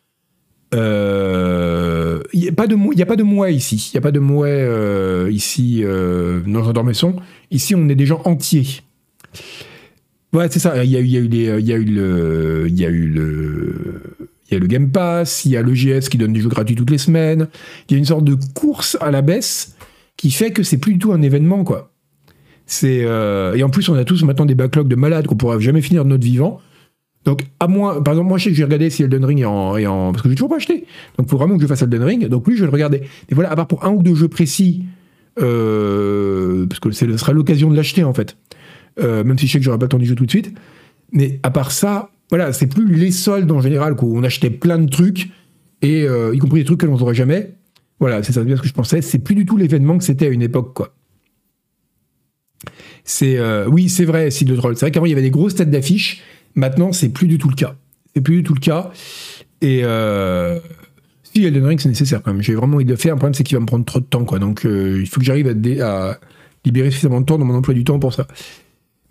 euh, il n'y a, pas de, a pas de mois ici. Il n'y a pas de mois euh, ici dans J'endors mes sons. Ici, on est des gens entiers. Ouais, c'est ça. Il y a, eu le, Game Pass, il y a le GS qui donne des jeux gratuits toutes les semaines. Il y a une sorte de course à la baisse qui fait que c'est plus du tout un événement, quoi. C'est euh, et en plus on a tous maintenant des backlogs de malades qu'on pourra jamais finir de notre vivant. Donc à moi, par exemple, moi je sais que j'ai regardé si Elden Ring est en, parce que j'ai toujours pas acheté. Donc faut vraiment que je fasse Elden Ring. Donc lui je vais le regarder. Mais voilà, à part pour un ou deux jeux précis, euh, parce que ce sera l'occasion de l'acheter en fait. Euh, même si je sais que j'aurai pas le temps d'y jouer tout de suite. Mais à part ça, voilà, c'est plus les soldes en général où on achetait plein de trucs et y compris des trucs que l'on n'aurait jamais. Voilà, c'est ça bien ce que je pensais. C'est plus du tout l'événement que c'était à une époque, quoi. C'est euh, oui, c'est vrai, si de Troll. C'est vrai qu'avant il y avait des grosses têtes d'affiches. Maintenant, c'est plus du tout le cas. C'est plus du tout le cas. Et euh, si Elden Ring, c'est nécessaire quand même. J'ai vraiment envie de le faire. Le problème, c'est qu'il va me prendre trop de temps, quoi. Donc, euh, il faut que j'arrive à, libérer suffisamment de temps dans mon emploi du temps pour ça.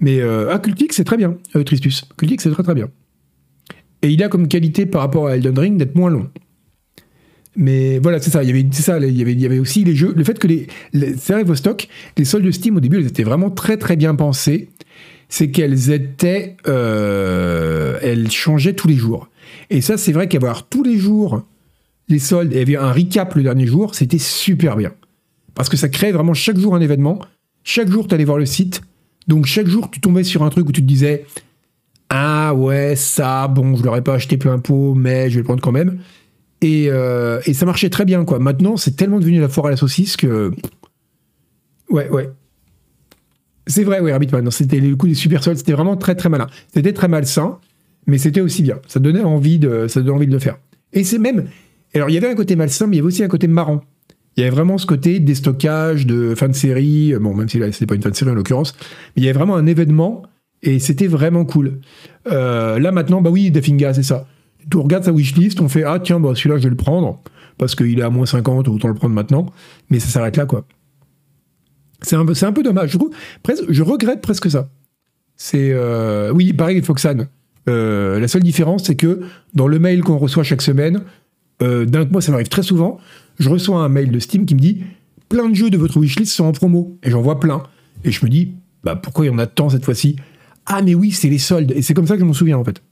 Mais euh, ah, c'est très bien, Tristus. Cultic, c'est très très bien. Et il a comme qualité par rapport à Elden Ring d'être moins long. Mais voilà, c'est ça. Il y avait, ça. Il aussi les jeux. Le fait que les, vrai, vos stocks, les soldes de Steam au début, elles étaient vraiment très très bien pensées. C'est qu'elles étaient, euh, elles changeaient tous les jours. Et ça, c'est vrai qu'avoir tous les jours les soldes et un recap le dernier jour, c'était super bien. Parce que ça crée vraiment chaque jour un événement. Chaque jour, tu allais voir le site. Donc chaque jour, tu tombais sur un truc où tu te disais, ah ouais, ça, bon, je l'aurais pas acheté plein pot, mais je vais le prendre quand même. Euh, et, ça marchait très bien, quoi. Maintenant, c'est tellement devenu la foire à la saucisse que. Ouais, ouais. C'est vrai, ouais, Rabbitman. C'était le coup des super soldes, c'était vraiment très, très malin. C'était très malsain, mais c'était aussi bien. Ça donnait envie de, ça donnait envie de le faire. Et c'est même. Alors, il y avait un côté malsain, mais il y avait aussi un côté marrant. Il y avait vraiment ce côté déstockage, de fin de série. Bon, même si là, c'était pas une fin de série en l'occurrence, mais il y avait vraiment un événement et c'était vraiment cool. Euh, là, maintenant, bah oui, Dafinga, c'est ça on regarde sa wishlist, on fait ah tiens bah celui-là je vais le prendre parce qu'il est à moins 50 autant le prendre maintenant, mais ça s'arrête là quoi. C'est un, un peu dommage. Je, presque, je regrette presque ça. C'est oui, pareil, Foxan. la seule différence, c'est que dans le mail qu'on reçoit chaque semaine, d'un moi, ça m'arrive très souvent. Je reçois un mail de Steam qui me dit plein de jeux de votre wishlist sont en promo, et j'en vois plein. Et je me dis, bah pourquoi il y en a tant cette fois-ci? Ah mais oui, c'est les soldes. Et c'est comme ça que je m'en souviens en fait.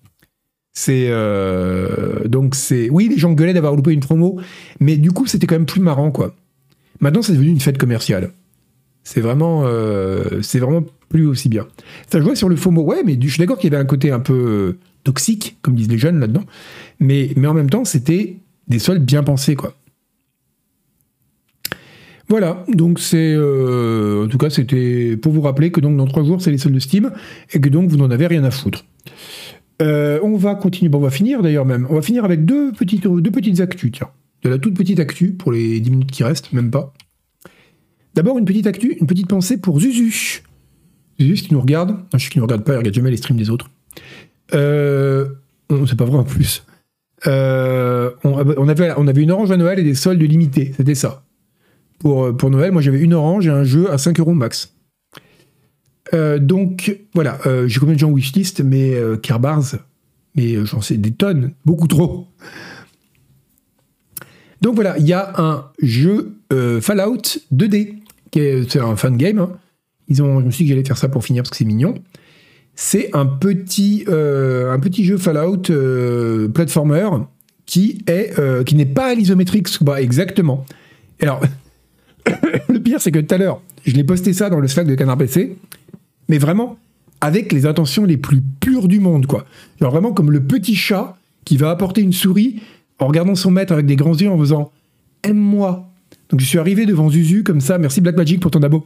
C'est euh, donc c'est oui, les gens gueulaient d'avoir loupé une promo, mais du coup c'était quand même plus marrant quoi. Maintenant c'est devenu une fête commerciale. C'est vraiment euh, c'est vraiment plus aussi bien. Ça jouait sur le FOMO, ouais, mais je suis d'accord qu'il y avait un côté un peu euh, toxique, comme disent les jeunes là-dedans, mais en même temps c'était des soldes bien pensés quoi. Voilà, donc c'est. Euh, en tout cas, c'était pour vous rappeler que donc dans trois jours, c'est les soldes de Steam et que donc vous n'en avez rien à foutre. Euh, on va continuer, bon, on va finir d'ailleurs même. On va finir avec deux petites, deux actus, tiens. De la toute petite actu pour les 10 minutes qui restent, même pas. D'abord, une petite actu, une petite pensée pour Zuzu. Zuzu, qui nous regarde. je sais qu'il ne nous regarde pas, il regarde jamais les streams des autres. Euh, c'est pas vrai en plus. Euh, on, avait, on avait une orange à Noël et des soldes limités, c'était ça pour, euh, pour Noël. Moi, j'avais une orange et un jeu à 5 euros max. Euh, donc, voilà, j'ai combien de gens wishlist, mais euh, Kerbars, mais j'en sais des tonnes, beaucoup trop. Donc voilà, il y a un jeu Fallout 2D, qui est, c'est un fan game. Hein. Ils ont, je me suis dit que j'allais faire ça pour finir parce que c'est mignon. C'est un petit, un petit jeu Fallout platformer qui est qui n'est pas à l'isométrique, bah, exactement. Alors, le pire, c'est que tout à l'heure, je l'ai posté ça dans le Slack de Canard PC, mais vraiment avec les intentions les plus pures du monde, quoi. Genre vraiment comme le petit chat qui va apporter une souris en regardant son maître avec des grands yeux en faisant Aime-moi. Donc je suis arrivé devant Zuzu comme ça, merci Blackmagic pour ton abo.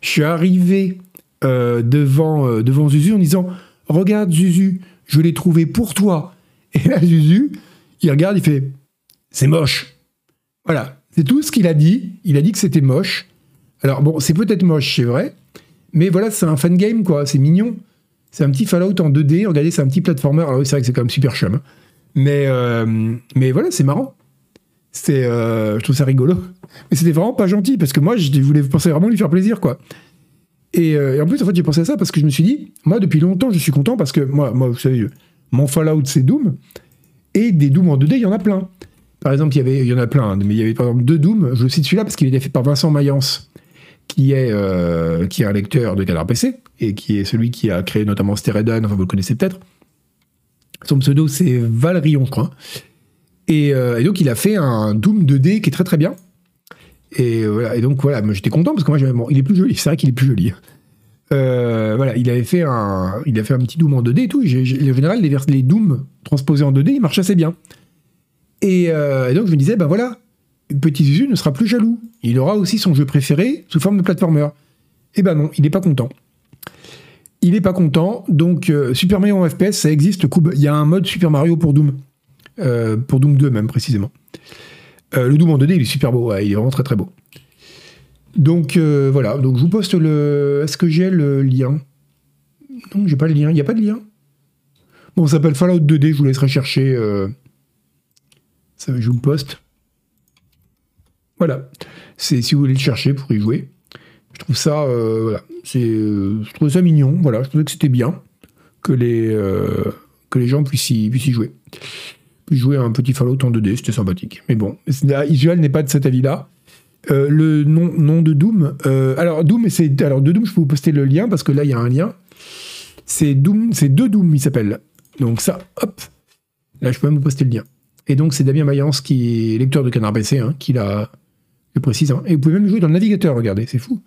Je suis arrivé euh, devant, euh, devant Zuzu en disant Regarde Zuzu, je l'ai trouvé pour toi. Et là, Zuzu, il regarde, il fait C'est moche. Voilà, c'est tout ce qu'il a dit. Il a dit que c'était moche. Alors bon, c'est peut-être moche, c'est vrai. Mais voilà, c'est un fan game, quoi. C'est mignon. C'est un petit Fallout en 2D. Regardez, c'est un petit platformer. Alors oui, c'est vrai que c'est quand même super chum. Hein. Mais, euh, mais voilà, c'est marrant. C'est, euh, je trouve ça rigolo. Mais c'était vraiment pas gentil parce que moi, je voulais penser vraiment lui faire plaisir, quoi. Et, euh, et en plus, en fait, j'ai pensé à ça parce que je me suis dit, moi, depuis longtemps, je suis content parce que moi, vous savez, mon Fallout, c'est Doom. Et des Doom en 2D, il y en a plein. Par exemple, il y, avait, il y en a plein, hein, mais il y avait par exemple deux Doom. Je cite celui-là parce qu'il est fait par Vincent Mayence, qui est, euh, un lecteur de Canard PC et qui est celui qui a créé notamment Steredan, enfin vous le connaissez peut-être. Son pseudo, c'est Valerion, je crois. Euh, et, donc, il a fait un Doom 2D qui est très très bien. Et, voilà, et donc, voilà, j'étais content parce que moi, bon, il est plus joli. C'est vrai qu'il est plus joli. Euh, voilà, il avait fait un, il a fait un petit Doom en 2D et tout. en général, les, les Doom transposés en 2D, ils marchent assez bien. Euh, et, donc je me disais, ben voilà, Petit Zuzu ne sera plus jaloux. Il aura aussi son jeu préféré sous forme de platformer. Et eh ben non, il n'est pas content. Il n'est pas content, donc euh, Super Mario en FPS, ça existe. Il y a un mode Super Mario pour Doom. Euh, pour Doom 2 même, précisément. Le Doom en 2D, il est super beau, il est vraiment très très beau. Donc voilà, donc je vous poste le... Est-ce que j'ai le lien? Non, j'ai pas le lien, il n'y a pas de lien? Bon, ça s'appelle Fallout 2D, je vous laisserai chercher ça je vous le poste. Voilà. C'est si vous voulez le chercher pour y jouer. Je trouve ça, euh, voilà. C'est, euh, je trouve ça mignon. Voilà, je trouvais que c'était bien que les euh, gens puissent y jouer. Jouer un petit Fallout en 2D, c'était sympathique. Mais bon, Isual n'est pas de cet avis-là. le nom, nom de Doom. alors Doom, c'est alors de Doom, je peux vous poster le lien parce que là il y a un lien. C'est Doom, c'est deux Doom, il s'appelle. Donc ça, hop. Là, je peux même vous poster le lien. Et donc, c'est Damien Mayence, qui est lecteur de Canard PC, hein, qui l'a, je précise. Hein. Et vous pouvez même jouer dans le navigateur, regardez, c'est fou.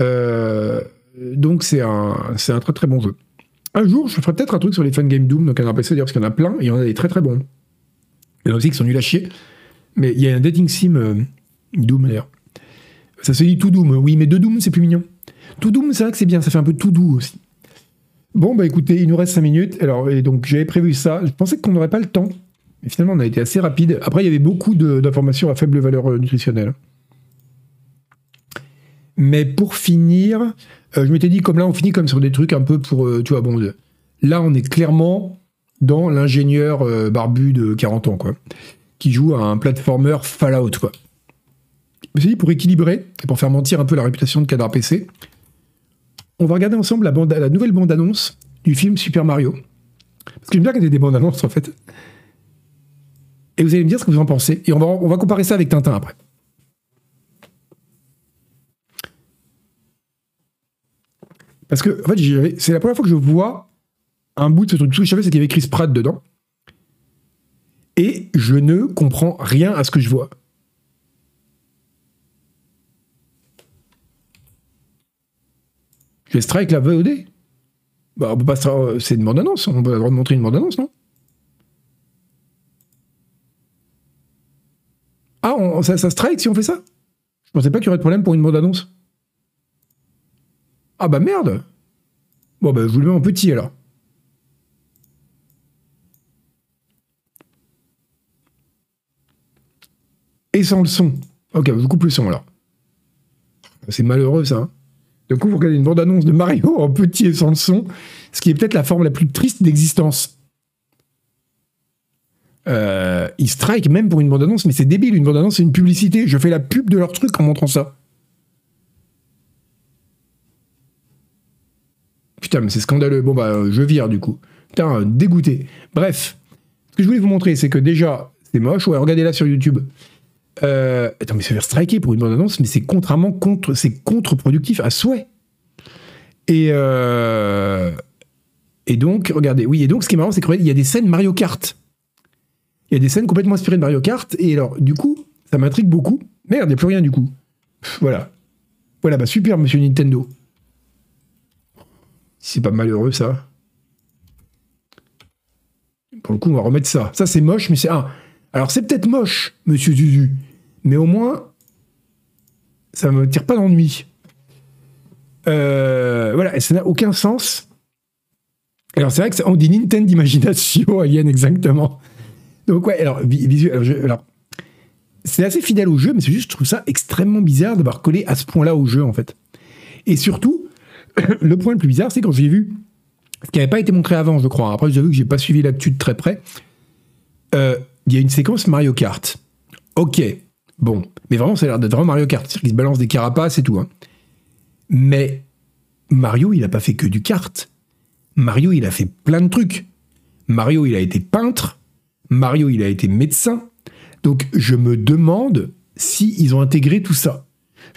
Euh, donc, c'est un, c'est un très très bon jeu. Un jour, je ferai peut-être un truc sur les game Doom dans Canard PC, d'ailleurs, parce qu'il y en a plein, et il y en a des très très bons. Il y en a aussi qui sont nuls à chier. Mais il y a un dating sim euh, Doom, d'ailleurs. Ça se dit tout Doom, oui, mais deux Doom, c'est plus mignon. Tout Doom, c'est vrai que c'est bien, ça fait un peu tout doux aussi. Bon, bah écoutez, il nous reste 5 minutes. Alors, et donc j'avais prévu ça. Je pensais qu'on n'aurait pas le temps. Mais finalement, on a été assez rapide. Après, il y avait beaucoup d'informations à faible valeur euh, nutritionnelle. Mais pour finir, euh, je m'étais dit, comme là, on finit comme sur des trucs un peu pour, euh, tu là, on est clairement dans l'ingénieur barbu de 40 ans, quoi, qui joue à un platformer Fallout, quoi. Je me suis dit, pour équilibrer, et pour faire mentir un peu la réputation de Cadre PC, on va regarder ensemble la, nouvelle bande-annonce du film Super Mario. Parce que j'aime bien qu'il y ait des bandes-annonces, en fait. Et vous allez me dire ce que vous en pensez. Et on va, on va comparer ça avec Tintin après. Parce que, en fait, c'est la première fois que je vois un bout de ce truc. Tout ce que je savais, c'est qu'il y avait Chris Pratt dedans. Et je ne comprends rien à ce que je vois. Je vais strike la VOD bah, on pas C'est une bande-annonce, on peut avoir montrer une bande-annonce, non? Ah, ça, ça strike si on fait ça? Je pensais pas qu'il y aurait de problème pour une bande-annonce. Ah bah merde Bon bah je vous le mets en petit alors. Et sans le son. Ok, je coupe le son alors. C'est malheureux ça. Hein. Du coup, vous regardez une bande-annonce de Mario en petit et sans le son, ce qui est peut-être la forme la plus triste d'existence. Euh, ils strike même pour une bande-annonce, mais c'est débile. Une bande-annonce, c'est une publicité. Je fais la pub de leur truc en montrant ça. Putain, mais c'est scandaleux. Bon, bah, je vire du coup. Putain, dégoûté. Bref, ce que je voulais vous montrer, c'est que déjà, c'est moche. Ouais, regardez là sur YouTube. Euh, attends, mais se faire striker pour une bande-annonce, mais c'est contrairement contre, c'est contre-productif à souhait. Et, euh, et donc, regardez, oui, et donc ce qui est marrant, c'est qu'il y a des scènes Mario Kart. Il y a des scènes complètement inspirées de Mario Kart, et alors, du coup, ça m'intrigue beaucoup. Merde, il n'y a plus rien du coup. voilà. Voilà, bah super, monsieur Nintendo. C'est pas malheureux ça. Pour le coup, on va remettre ça. Ça, c'est moche, mais c'est un. Alors, c'est peut-être moche, monsieur Zuzu, mais au moins, ça me tire pas d'ennui. Euh, voilà, ça n'a aucun sens. Alors, c'est vrai que on dit Nintendo d'imagination, Alien, exactement. Donc, ouais, alors, visuel. Alors, c'est assez fidèle au jeu, mais c'est juste, je trouve ça extrêmement bizarre d'avoir collé à ce point-là au jeu, en fait. Et surtout, le point le plus bizarre, c'est quand j'ai vu ce qui n'avait pas été montré avant, je crois. Après, j'avoue que j'ai pas suivi l'actu très près. Euh, il y a une séquence Mario Kart. Ok, bon, mais vraiment, ça a l'air d'être vraiment Mario Kart. C'est-à-dire qu'il se balance des carapaces et tout. Hein. Mais Mario, il n'a pas fait que du kart. Mario, il a fait plein de trucs. Mario, il a été peintre. Mario, il a été médecin. Donc, je me demande si ils ont intégré tout ça.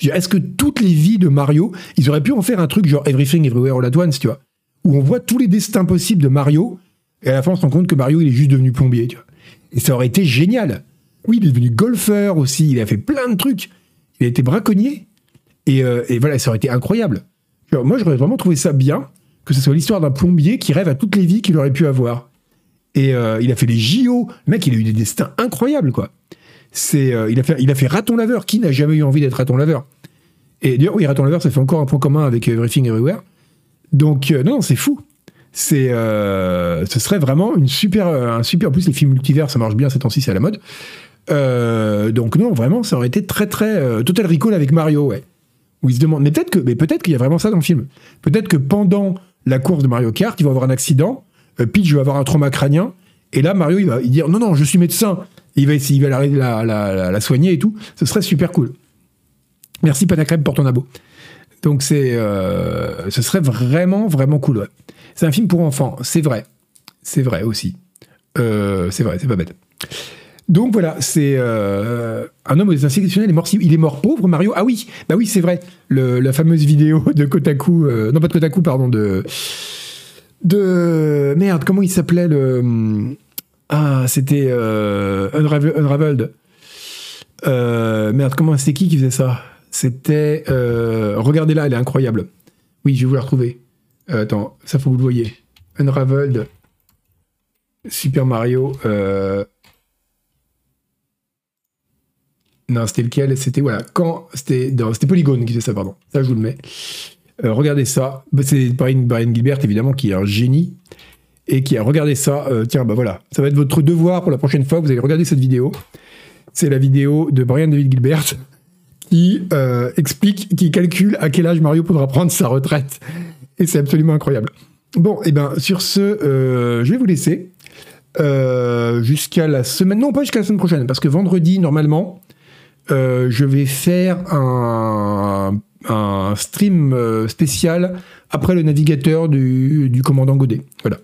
Est-ce que toutes les vies de Mario, ils auraient pu en faire un truc genre Everything Everywhere All At Once, tu vois, où on voit tous les destins possibles de Mario, et à la fin on se rend compte que Mario il est juste devenu plombier, tu vois. Et ça aurait été génial. Oui, il est devenu golfeur aussi, il a fait plein de trucs. Il a été braconnier. Et, euh, voilà, ça aurait été incroyable. moi, j'aurais vraiment trouvé ça bien, que ce soit l'histoire d'un plombier qui rêve à toutes les vies qu'il aurait pu avoir. Et euh, il a fait les JO. Le mec, il a eu des destins incroyables, quoi. C'est, euh, il, a fait, raton laveur. Qui n'a jamais eu envie d'être raton laveur? Et d'ailleurs, oui, raton laveur, ça fait encore un point commun avec Everything Everywhere. Donc, non, c'est fou c'est ce serait vraiment une super un super en plus les films multivers ça marche bien ces temps-ci c'est à la mode euh, donc non, vraiment, ça aurait été très très euh, Total Recall avec Mario, ouais. Où il se demande, mais peut-être que, mais peut-être qu'il y a vraiment ça dans le film. Peut-être que pendant la course de Mario Kart, il va avoir un accident, euh, Peach va avoir un trauma crânien, et là Mario il va dire non non, je suis médecin, il va essayer, il va la, soigner et tout. Ce serait super cool. Merci Panacrème pour ton abo. Donc c'est, ce serait vraiment vraiment cool. C'est un film pour enfants, c'est vrai, c'est vrai aussi. c'est vrai, c'est pas bête. Donc voilà, c'est euh, un homme aux institutionnels, est mort, il est mort pauvre, Mario. Ah oui, bah oui, c'est vrai. la fameuse vidéo de Kotaku, euh, non pas de Kotaku, pardon, de de merde, comment il s'appelait le ah c'était euh, Unraveled. merde, comment c'est qui qui faisait ça? C'était regardez là, elle est incroyable. Oui, je vais vous la retrouver. attends, ça faut que vous le voyez. Unraveled. Super Mario. Non, c'était lequel? C'était voilà, quand c'était c'était Polygon qui faisait ça, pardon. Ça, je vous le mets. Euh, regardez ça. Bah, c'est Brian, Brian, Gilbert, évidemment, qui est un génie et qui a regardé ça. Euh, tiens, bah voilà, ça va être votre devoir pour la prochaine fois. Vous allez regarder cette vidéo. C'est la vidéo de Brian David Gilbert qui euh, explique, qui calcule à quel âge Mario pourra prendre sa retraite. Et c'est absolument incroyable. Bon, et eh ben sur ce, je vais vous laisser. jusqu'à la semaine, non pas jusqu'à la semaine prochaine, parce que vendredi, normalement, euh, je vais faire un, stream euh, spécial après le navigateur du, du commandant Godet. Voilà.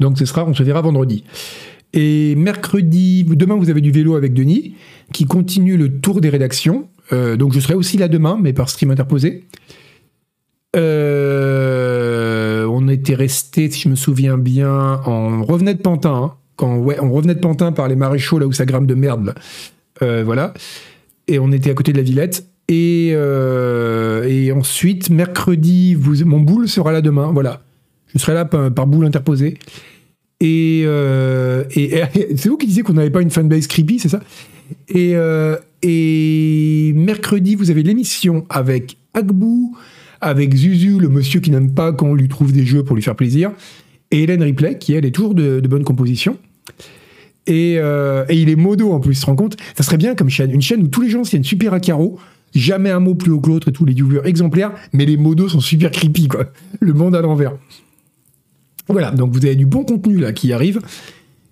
Donc ce sera, on se verra vendredi. Et mercredi, demain vous avez du vélo avec Denis, qui continue le tour des rédactions. Euh, donc je serai aussi là demain, mais par stream interposé. Euh, on était resté, si je me souviens bien, on revenait de Pantin. hein. quand ouais, on revenait de Pantin par les maréchaux là où ça grimpe de merde. Euh, voilà. Et on était à côté de la Villette. Et, ensuite, mercredi, mon boule sera là demain. Voilà. Je serai là par, par boule interposée. Et, euh, c'est vous qui disiez qu'on n'avait pas une fanbase creepy, c'est ça? Et, euh, et mercredi, vous avez l'émission avec Agbou, avec Zuzu, le monsieur qui n'aime pas quand on lui trouve des jeux pour lui faire plaisir, et Hélène Ripley, qui elle est toujours de, de bonne composition. Et, euh, il est modo en plus, tu te rends compte? Ça serait bien comme chaîne, une chaîne où tous les gens tiennent super à carreau, jamais un mot plus haut que l'autre et tous les viewers exemplaires, mais les modos sont super creepy, quoi. Le monde à l'envers. Voilà, donc vous avez du bon contenu là qui arrive.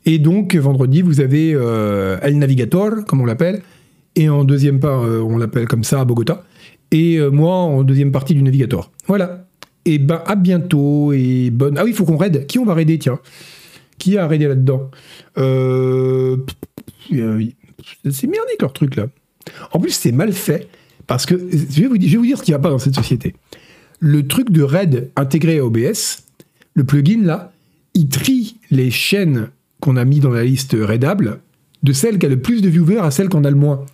Et donc vendredi, vous avez euh, El Navigator, comme on l'appelle, et en deuxième part, euh, on l'appelle comme ça à Bogota, et euh, moi en deuxième partie du Navigator. Voilà. Et ben à bientôt et bonne. Ah oui, il faut qu'on raide. Qui on va raider, tiens? Qui a raidé là-dedans? C'est merdique leur truc là. En plus, c'est mal fait parce que je vais vous dire, je vais vous dire ce qui va pas dans cette société. Le truc de raid intégré à OBS, le plugin là, il trie les chaînes qu'on a mis dans la liste raidable de celles qui a le plus de viewers à celles qu'on a le moins.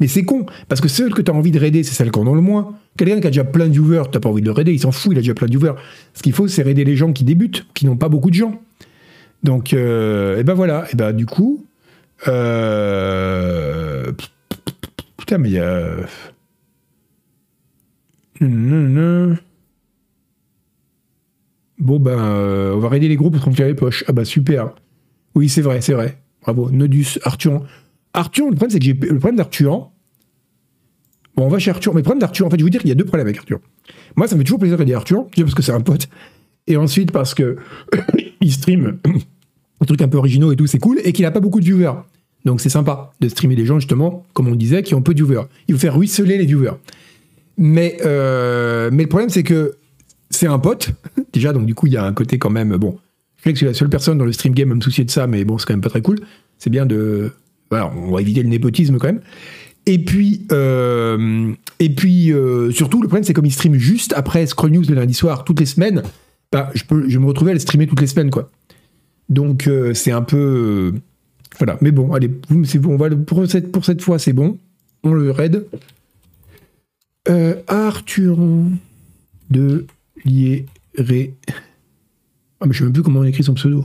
Mais c'est con, parce que celles que tu as envie de raider, c'est celles qu'on a le moins. Quelqu'un qui a déjà plein de viewers, tu pas envie de le raider, il s'en fout, il a déjà plein de viewers. Ce qu'il faut, c'est raider les gens qui débutent, qui n'ont pas beaucoup de gens. Donc, euh, et ben voilà, et ben du coup, euh, putain, mais il y a. Bon ben, euh, on va raider les groupes pour remplir les poches. Ah bah super. Oui, c'est vrai, c'est vrai. Bravo. Nodus, Arthur. Arthur, le problème, c'est que j'ai le problème d'Arthur. Bon, on va chez Arthur. Mais le problème d'Arthur, en fait, je vais vous dire qu'il y a deux problèmes avec Arthur. Moi, ça me fait toujours plaisir de dire Arthur, déjà parce que c'est un pote. Et ensuite, parce que il stream des trucs un peu originaux et tout, c'est cool. Et qu'il a pas beaucoup de viewers. Donc, c'est sympa de streamer des gens, justement, comme on disait, qui ont peu de viewers. Il faut faire ruisseler les viewers. Mais, euh, mais le problème, c'est que c'est un pote, déjà, donc du coup, il y a un côté quand même. Bon, je sais que c'est la seule personne dans le stream game à me soucier de ça, mais bon, c'est quand même pas très cool. C'est bien de. Voilà, on va éviter le népotisme quand même. Et puis, euh, et puis euh, surtout, le problème, c'est comme il stream juste après Scroll News le lundi soir, toutes les semaines, bah, je, peux, je me retrouver à le streamer toutes les semaines, quoi. Donc, euh, c'est un peu. voilà, mais bon, allez, c'est on va le- pour, cette, pour cette fois, c'est bon. On le raid. Arthuron de Liéré. Ah, mais je sais même plus comment on écrit son pseudo.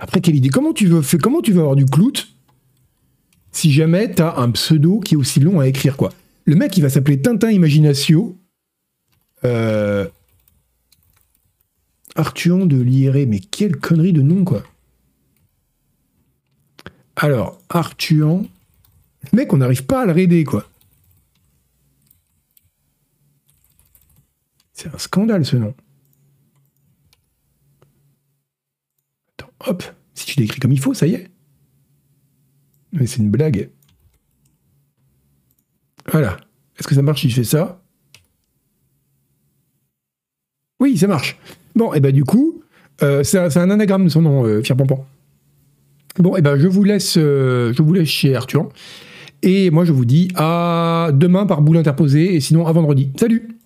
Après, quelle idée Comment tu veux, fais- comment tu veux avoir du clout si jamais t'as un pseudo qui est aussi long à écrire, quoi? Le mec, il va s'appeler Tintin Imaginatio. Euh... Arthuron de Liéré, mais quelle connerie de nom, quoi Alors, Arthuron... Le mec, on n'arrive pas à le raider, quoi. C'est un scandale, ce nom. Attends, hop. Si tu l'écris comme il faut, ça y est. Mais c'est une blague. Voilà. Est-ce que ça marche si je fais ça? Oui, ça marche. Bon, et ben du coup, euh, c'est un, anagramme de son nom, euh, Fier Pampan. Bon, et ben je vous laisse, euh, je vous laisse chez Arthur. Et moi, je vous dis à demain par boule interposée, et sinon à vendredi. Salut